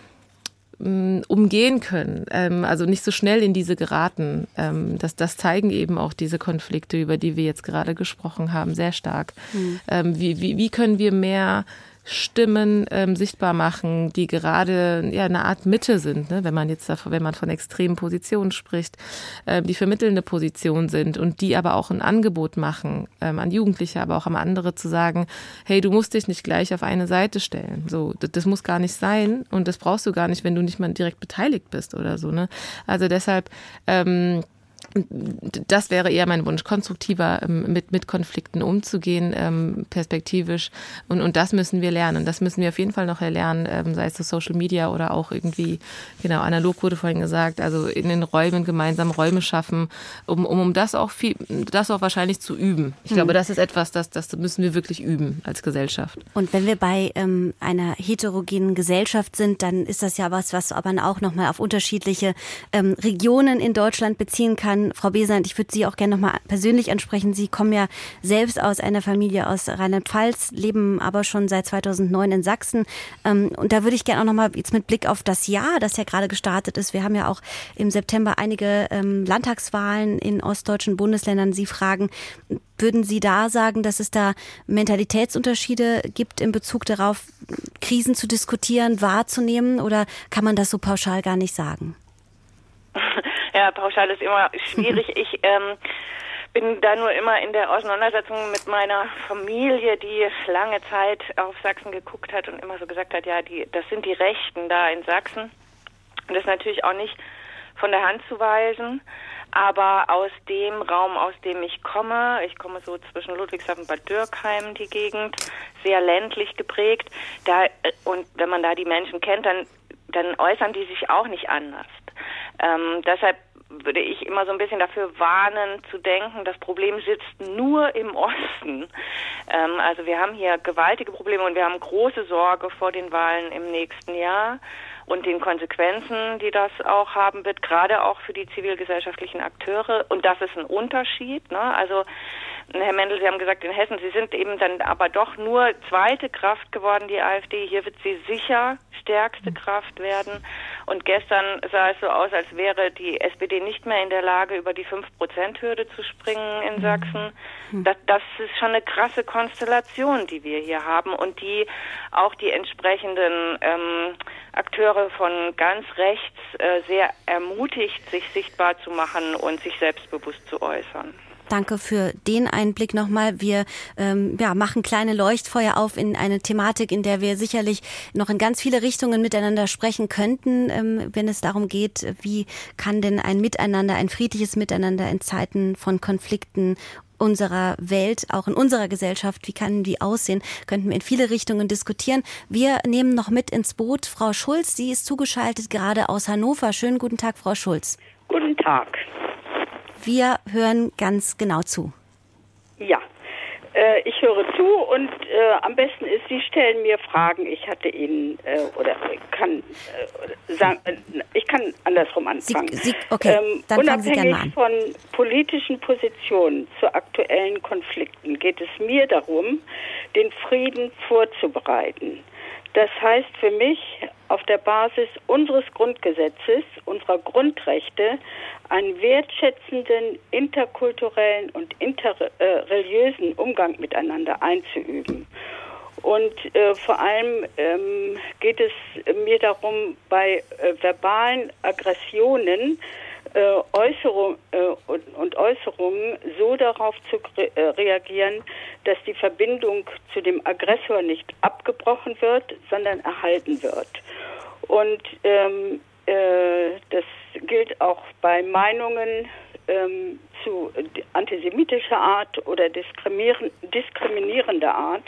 mm, umgehen können, ähm, also nicht so schnell in diese geraten. Ähm, das, das zeigen eben auch diese Konflikte, über die wir jetzt gerade gesprochen haben, sehr stark. Mhm. Ähm, wie, wie, wie können wir mehr Stimmen ähm, sichtbar machen, die gerade ja eine Art Mitte sind, ne? wenn man jetzt davon, wenn man von extremen Positionen spricht, äh, die vermittelnde Position sind und die aber auch ein Angebot machen ähm, an Jugendliche, aber auch an andere zu sagen, hey, du musst dich nicht gleich auf eine Seite stellen. So, das, das muss gar nicht sein und das brauchst du gar nicht, wenn du nicht mal direkt beteiligt bist oder so. Ne? Also deshalb ähm, das wäre eher mein Wunsch, konstruktiver ähm, mit, mit Konflikten umzugehen, ähm, perspektivisch. Und, und das müssen wir lernen. Das müssen wir auf jeden Fall noch erlernen, ähm, sei es das Social Media oder auch irgendwie, genau, analog wurde vorhin gesagt, also in den Räumen gemeinsam Räume schaffen, um, um, um das auch viel, das auch wahrscheinlich zu üben. Ich mhm. glaube, das ist etwas, das, das müssen wir wirklich üben als Gesellschaft. Und wenn wir bei ähm, einer heterogenen Gesellschaft sind, dann ist das ja was, was man auch nochmal auf unterschiedliche ähm, Regionen in Deutschland beziehen kann Frau Besant, ich würde Sie auch gerne nochmal persönlich ansprechen. Sie kommen ja selbst aus einer Familie aus Rheinland-Pfalz, leben aber schon seit 2009 in Sachsen. Ähm, und da würde ich gerne auch nochmal jetzt mit Blick auf das Jahr, das ja gerade gestartet ist. Wir haben ja auch im September einige ähm, Landtagswahlen in ostdeutschen Bundesländern. Sie fragen, würden Sie da sagen, dass es da Mentalitätsunterschiede gibt in Bezug darauf, Krisen zu diskutieren, wahrzunehmen? Oder kann man das so pauschal gar nicht sagen? Ja, pauschal ist immer schwierig. Ich ähm, bin da nur immer in der Auseinandersetzung mit meiner Familie, die lange Zeit auf Sachsen geguckt hat und immer so gesagt hat, ja, die, das sind die Rechten da in Sachsen. Und das ist natürlich auch nicht von der Hand zu weisen. Aber aus dem Raum, aus dem ich komme, ich komme so zwischen Ludwigshafen und Bad Dürkheim, die Gegend, sehr ländlich geprägt, da, äh, und wenn man da die Menschen kennt, dann, dann äußern die sich auch nicht anders. Ähm, deshalb würde ich immer so ein bisschen dafür warnen, zu denken, das Problem sitzt nur im Osten. Ähm, also wir haben hier gewaltige Probleme und wir haben große Sorge vor den Wahlen im nächsten Jahr und den Konsequenzen, die das auch haben wird, gerade auch für die zivilgesellschaftlichen Akteure. Und das ist ein Unterschied. Ne? Also Herr Mendel, Sie haben gesagt, in Hessen, Sie sind eben dann aber doch nur zweite Kraft geworden, die AfD. Hier wird sie sicher stärkste Kraft werden. Und gestern sah es so aus, als wäre die SPD nicht mehr in der Lage, über die 5-Prozent-Hürde zu springen in Sachsen. Das, das ist schon eine krasse Konstellation, die wir hier haben und die auch die entsprechenden ähm, Akteure von ganz rechts äh, sehr ermutigt, sich sichtbar zu machen und sich selbstbewusst zu äußern. Danke für den Einblick nochmal. Wir ähm, ja, machen kleine Leuchtfeuer auf in eine Thematik, in der wir sicherlich noch in ganz viele Richtungen miteinander sprechen könnten, ähm, wenn es darum geht, wie kann denn ein Miteinander, ein friedliches Miteinander in Zeiten von Konflikten unserer Welt, auch in unserer Gesellschaft, wie kann die aussehen, könnten wir in viele Richtungen diskutieren. Wir nehmen noch mit ins Boot Frau Schulz. Sie ist zugeschaltet gerade aus Hannover. Schönen guten Tag, Frau Schulz. Guten Tag. Wir hören ganz genau zu. Ja, äh, ich höre zu und äh, am besten ist, Sie stellen mir Fragen. Ich hatte Ihnen äh, oder kann äh, sagen, äh, ich kann andersrum anfangen. Sie, Sie, okay, ähm, dann unabhängig fangen Sie gerne an. von politischen Positionen zu aktuellen Konflikten geht es mir darum, den Frieden vorzubereiten. Das heißt für mich, auf der Basis unseres Grundgesetzes, unserer Grundrechte, einen wertschätzenden, interkulturellen und interreligiösen Umgang miteinander einzuüben. Und äh, vor allem ähm, geht es mir darum, bei äh, verbalen Aggressionen äh, Äußerung, äh, und, und, Äußerungen so darauf zu äh, reagieren, dass die Verbindung zu dem Aggressor nicht abgebrochen wird, sondern erhalten wird. Und ähm, äh, das gilt auch bei Meinungen ähm, zu antisemitischer Art oder diskriminierender Art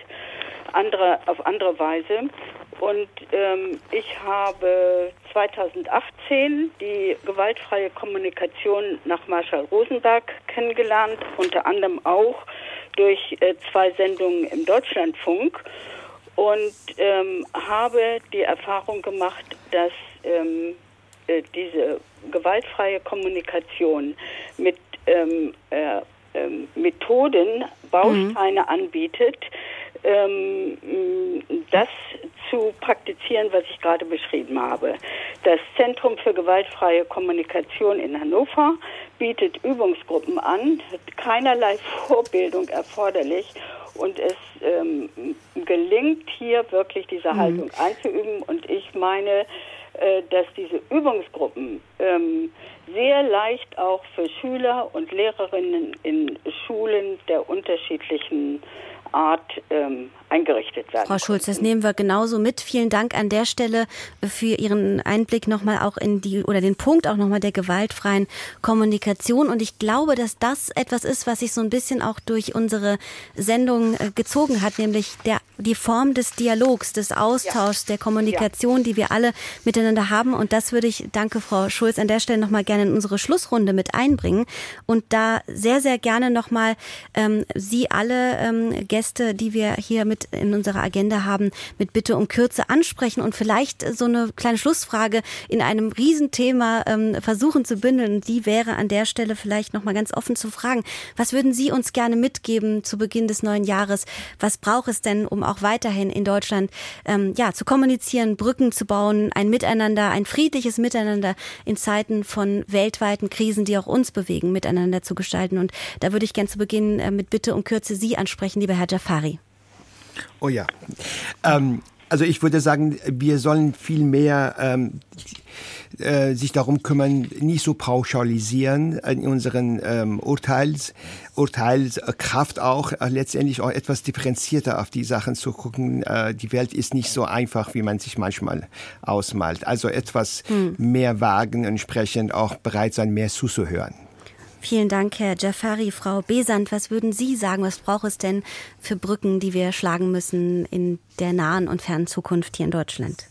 andere, auf andere Weise. Und ähm, ich habe 2018 die gewaltfreie Kommunikation nach Marshall Rosenberg kennengelernt, unter anderem auch durch äh, zwei Sendungen im Deutschlandfunk und ähm, habe die Erfahrung gemacht, dass ähm, äh, diese gewaltfreie Kommunikation mit ähm, äh, ähm, Methoden Bausteine mhm. anbietet, ähm, das zu praktizieren, was ich gerade beschrieben habe. Das Zentrum für gewaltfreie Kommunikation in Hannover bietet Übungsgruppen an, keinerlei Vorbildung erforderlich und es ähm, gelingt hier wirklich diese mhm. Haltung einzuüben und ich meine, äh, dass diese Übungsgruppen ähm, sehr leicht auch für Schüler und Lehrerinnen in Schulen der unterschiedlichen Art ähm, eingerichtet werden. Frau Schulz, das nehmen wir genauso mit. Vielen Dank an der Stelle für Ihren Einblick nochmal auch in die oder den Punkt auch nochmal der gewaltfreien Kommunikation. Und ich glaube, dass das etwas ist, was sich so ein bisschen auch durch unsere Sendung äh, gezogen hat, nämlich der, die Form des Dialogs, des Austauschs, ja. der Kommunikation, ja. die wir alle miteinander haben. Und das würde ich, danke Frau Schulz, an der Stelle nochmal gerne in unsere Schlussrunde mit einbringen. Und da sehr, sehr gerne nochmal ähm, Sie alle ähm, Gäste, die wir hier mit mit in unserer Agenda haben, mit Bitte um Kürze ansprechen und vielleicht so eine kleine Schlussfrage in einem Riesenthema ähm, versuchen zu bündeln. Die wäre an der Stelle vielleicht noch mal ganz offen zu fragen. Was würden Sie uns gerne mitgeben zu Beginn des neuen Jahres? Was braucht es denn, um auch weiterhin in Deutschland ähm, ja, zu kommunizieren, Brücken zu bauen, ein Miteinander, ein friedliches Miteinander in Zeiten von weltweiten Krisen, die auch uns bewegen, miteinander zu gestalten? Und da würde ich gerne zu Beginn äh, mit Bitte um Kürze Sie ansprechen, lieber Herr Jafari. Oh ja. Ähm, also ich würde sagen, wir sollen viel mehr ähm, äh, sich darum kümmern, nicht so pauschalisieren in unseren ähm, Urteils, Urteilskraft auch, äh, letztendlich auch etwas differenzierter auf die Sachen zu gucken. Äh, die Welt ist nicht so einfach, wie man sich manchmal ausmalt. Also etwas hm. mehr wagen entsprechend auch bereit sein, mehr zuzuhören. Vielen Dank, Herr Jafari. Frau Besant, was würden Sie sagen, was braucht es denn für Brücken, die wir schlagen müssen in der nahen und fernen Zukunft hier in Deutschland?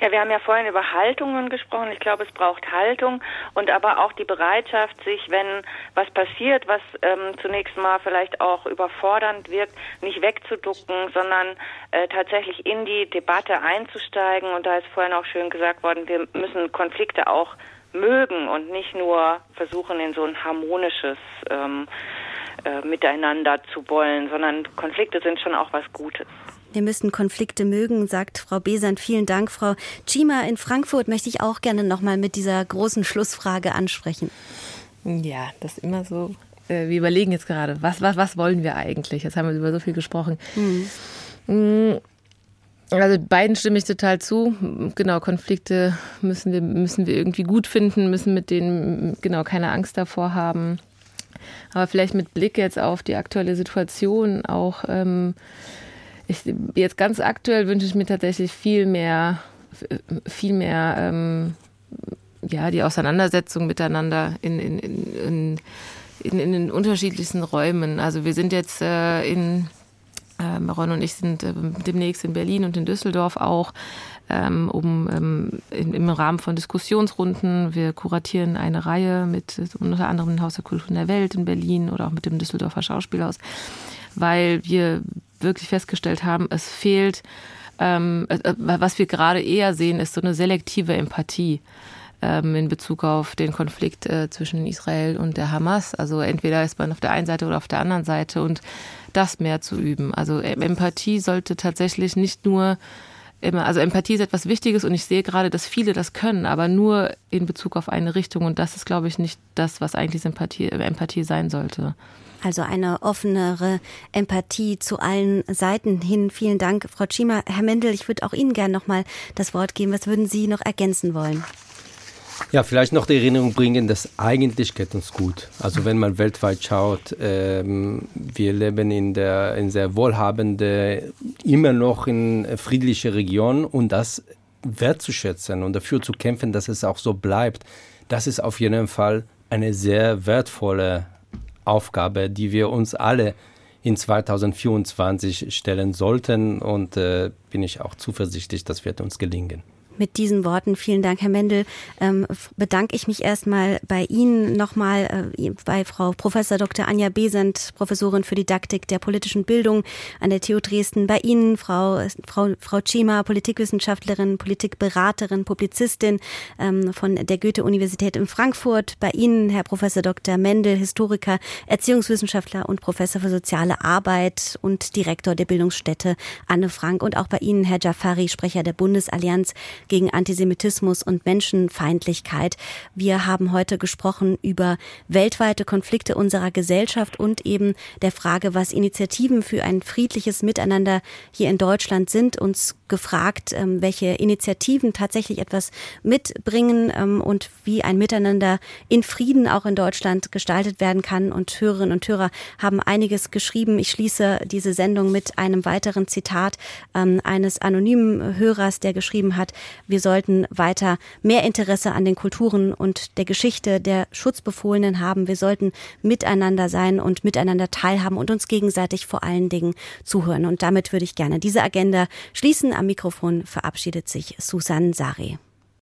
Ja, wir haben ja vorhin über Haltungen gesprochen. Ich glaube, es braucht Haltung und aber auch die Bereitschaft, sich, wenn was passiert, was ähm, zunächst mal vielleicht auch überfordernd wirkt, nicht wegzuducken, sondern äh, tatsächlich in die Debatte einzusteigen. Und da ist vorhin auch schön gesagt worden, wir müssen Konflikte auch mögen und nicht nur versuchen, in so ein harmonisches ähm, äh, Miteinander zu wollen, sondern Konflikte sind schon auch was Gutes. Wir müssen Konflikte mögen, sagt Frau Besant. Vielen Dank, Frau Chima. In Frankfurt möchte ich auch gerne noch mal mit dieser großen Schlussfrage ansprechen. Ja, das ist immer so. Äh, wir überlegen jetzt gerade, was, was, was wollen wir eigentlich? Jetzt haben wir über so viel gesprochen. Mhm. Also beiden stimme ich total zu. Genau, Konflikte müssen wir, müssen wir irgendwie gut finden, müssen mit denen genau keine Angst davor haben. Aber vielleicht mit Blick jetzt auf die aktuelle Situation auch, ähm, ich, jetzt ganz aktuell wünsche ich mir tatsächlich viel mehr, viel mehr, ähm, ja, die Auseinandersetzung miteinander in, in, in, in, in den unterschiedlichsten Räumen. Also wir sind jetzt äh, in ähm, Ron und ich sind äh, demnächst in Berlin und in Düsseldorf auch, ähm, um ähm, in, im Rahmen von Diskussionsrunden. Wir kuratieren eine Reihe mit unter anderem dem Haus der Kultur in der Welt in Berlin oder auch mit dem Düsseldorfer Schauspielhaus weil wir wirklich festgestellt haben, es fehlt, ähm, äh, was wir gerade eher sehen, ist so eine selektive Empathie in Bezug auf den Konflikt äh, zwischen Israel und der Hamas. Also entweder ist man auf der einen Seite oder auf der anderen Seite und das mehr zu üben. Also Empathie sollte tatsächlich nicht nur immer, also Empathie ist etwas Wichtiges und ich sehe gerade, dass viele das können, aber nur in Bezug auf eine Richtung und das ist, glaube ich, nicht das, was eigentlich Empathie, Empathie sein sollte. Also eine offenere Empathie zu allen Seiten hin. Vielen Dank, Frau Schiemer. Herr Mendel, ich würde auch Ihnen gerne noch mal das Wort geben. Was würden Sie noch ergänzen wollen? Ja, vielleicht noch die Erinnerung bringen, dass eigentlich geht uns gut. Also wenn man weltweit schaut, ähm, wir leben in der in sehr wohlhabende, immer noch in friedliche Region und das wertzuschätzen und dafür zu kämpfen, dass es auch so bleibt, das ist auf jeden Fall eine sehr wertvolle Aufgabe, die wir uns alle in 2024 stellen sollten und äh, bin ich auch zuversichtlich, das wird uns gelingen. Mit diesen Worten, vielen Dank, Herr Mendel, ähm, bedanke ich mich erstmal bei Ihnen nochmal, äh, bei Frau Professor Dr. Anja Besent, Professorin für Didaktik der politischen Bildung an der TU Dresden, bei Ihnen, Frau, Frau, Frau Chima, Politikwissenschaftlerin, Politikberaterin, Publizistin ähm, von der Goethe-Universität in Frankfurt, bei Ihnen, Herr Professor Dr. Mendel, Historiker, Erziehungswissenschaftler und Professor für soziale Arbeit und Direktor der Bildungsstätte Anne Frank und auch bei Ihnen, Herr Jafari, Sprecher der Bundesallianz gegen Antisemitismus und Menschenfeindlichkeit. Wir haben heute gesprochen über weltweite Konflikte unserer Gesellschaft und eben der Frage, was Initiativen für ein friedliches Miteinander hier in Deutschland sind, uns gefragt, ähm, welche Initiativen tatsächlich etwas mitbringen ähm, und wie ein Miteinander in Frieden auch in Deutschland gestaltet werden kann. Und Hörerinnen und Hörer haben einiges geschrieben. Ich schließe diese Sendung mit einem weiteren Zitat ähm, eines anonymen Hörers, der geschrieben hat, wir sollten weiter mehr Interesse an den Kulturen und der Geschichte der Schutzbefohlenen haben. Wir sollten miteinander sein und miteinander teilhaben und uns gegenseitig vor allen Dingen zuhören. Und damit würde ich gerne diese Agenda schließen. Am Mikrofon verabschiedet sich Susan Sari.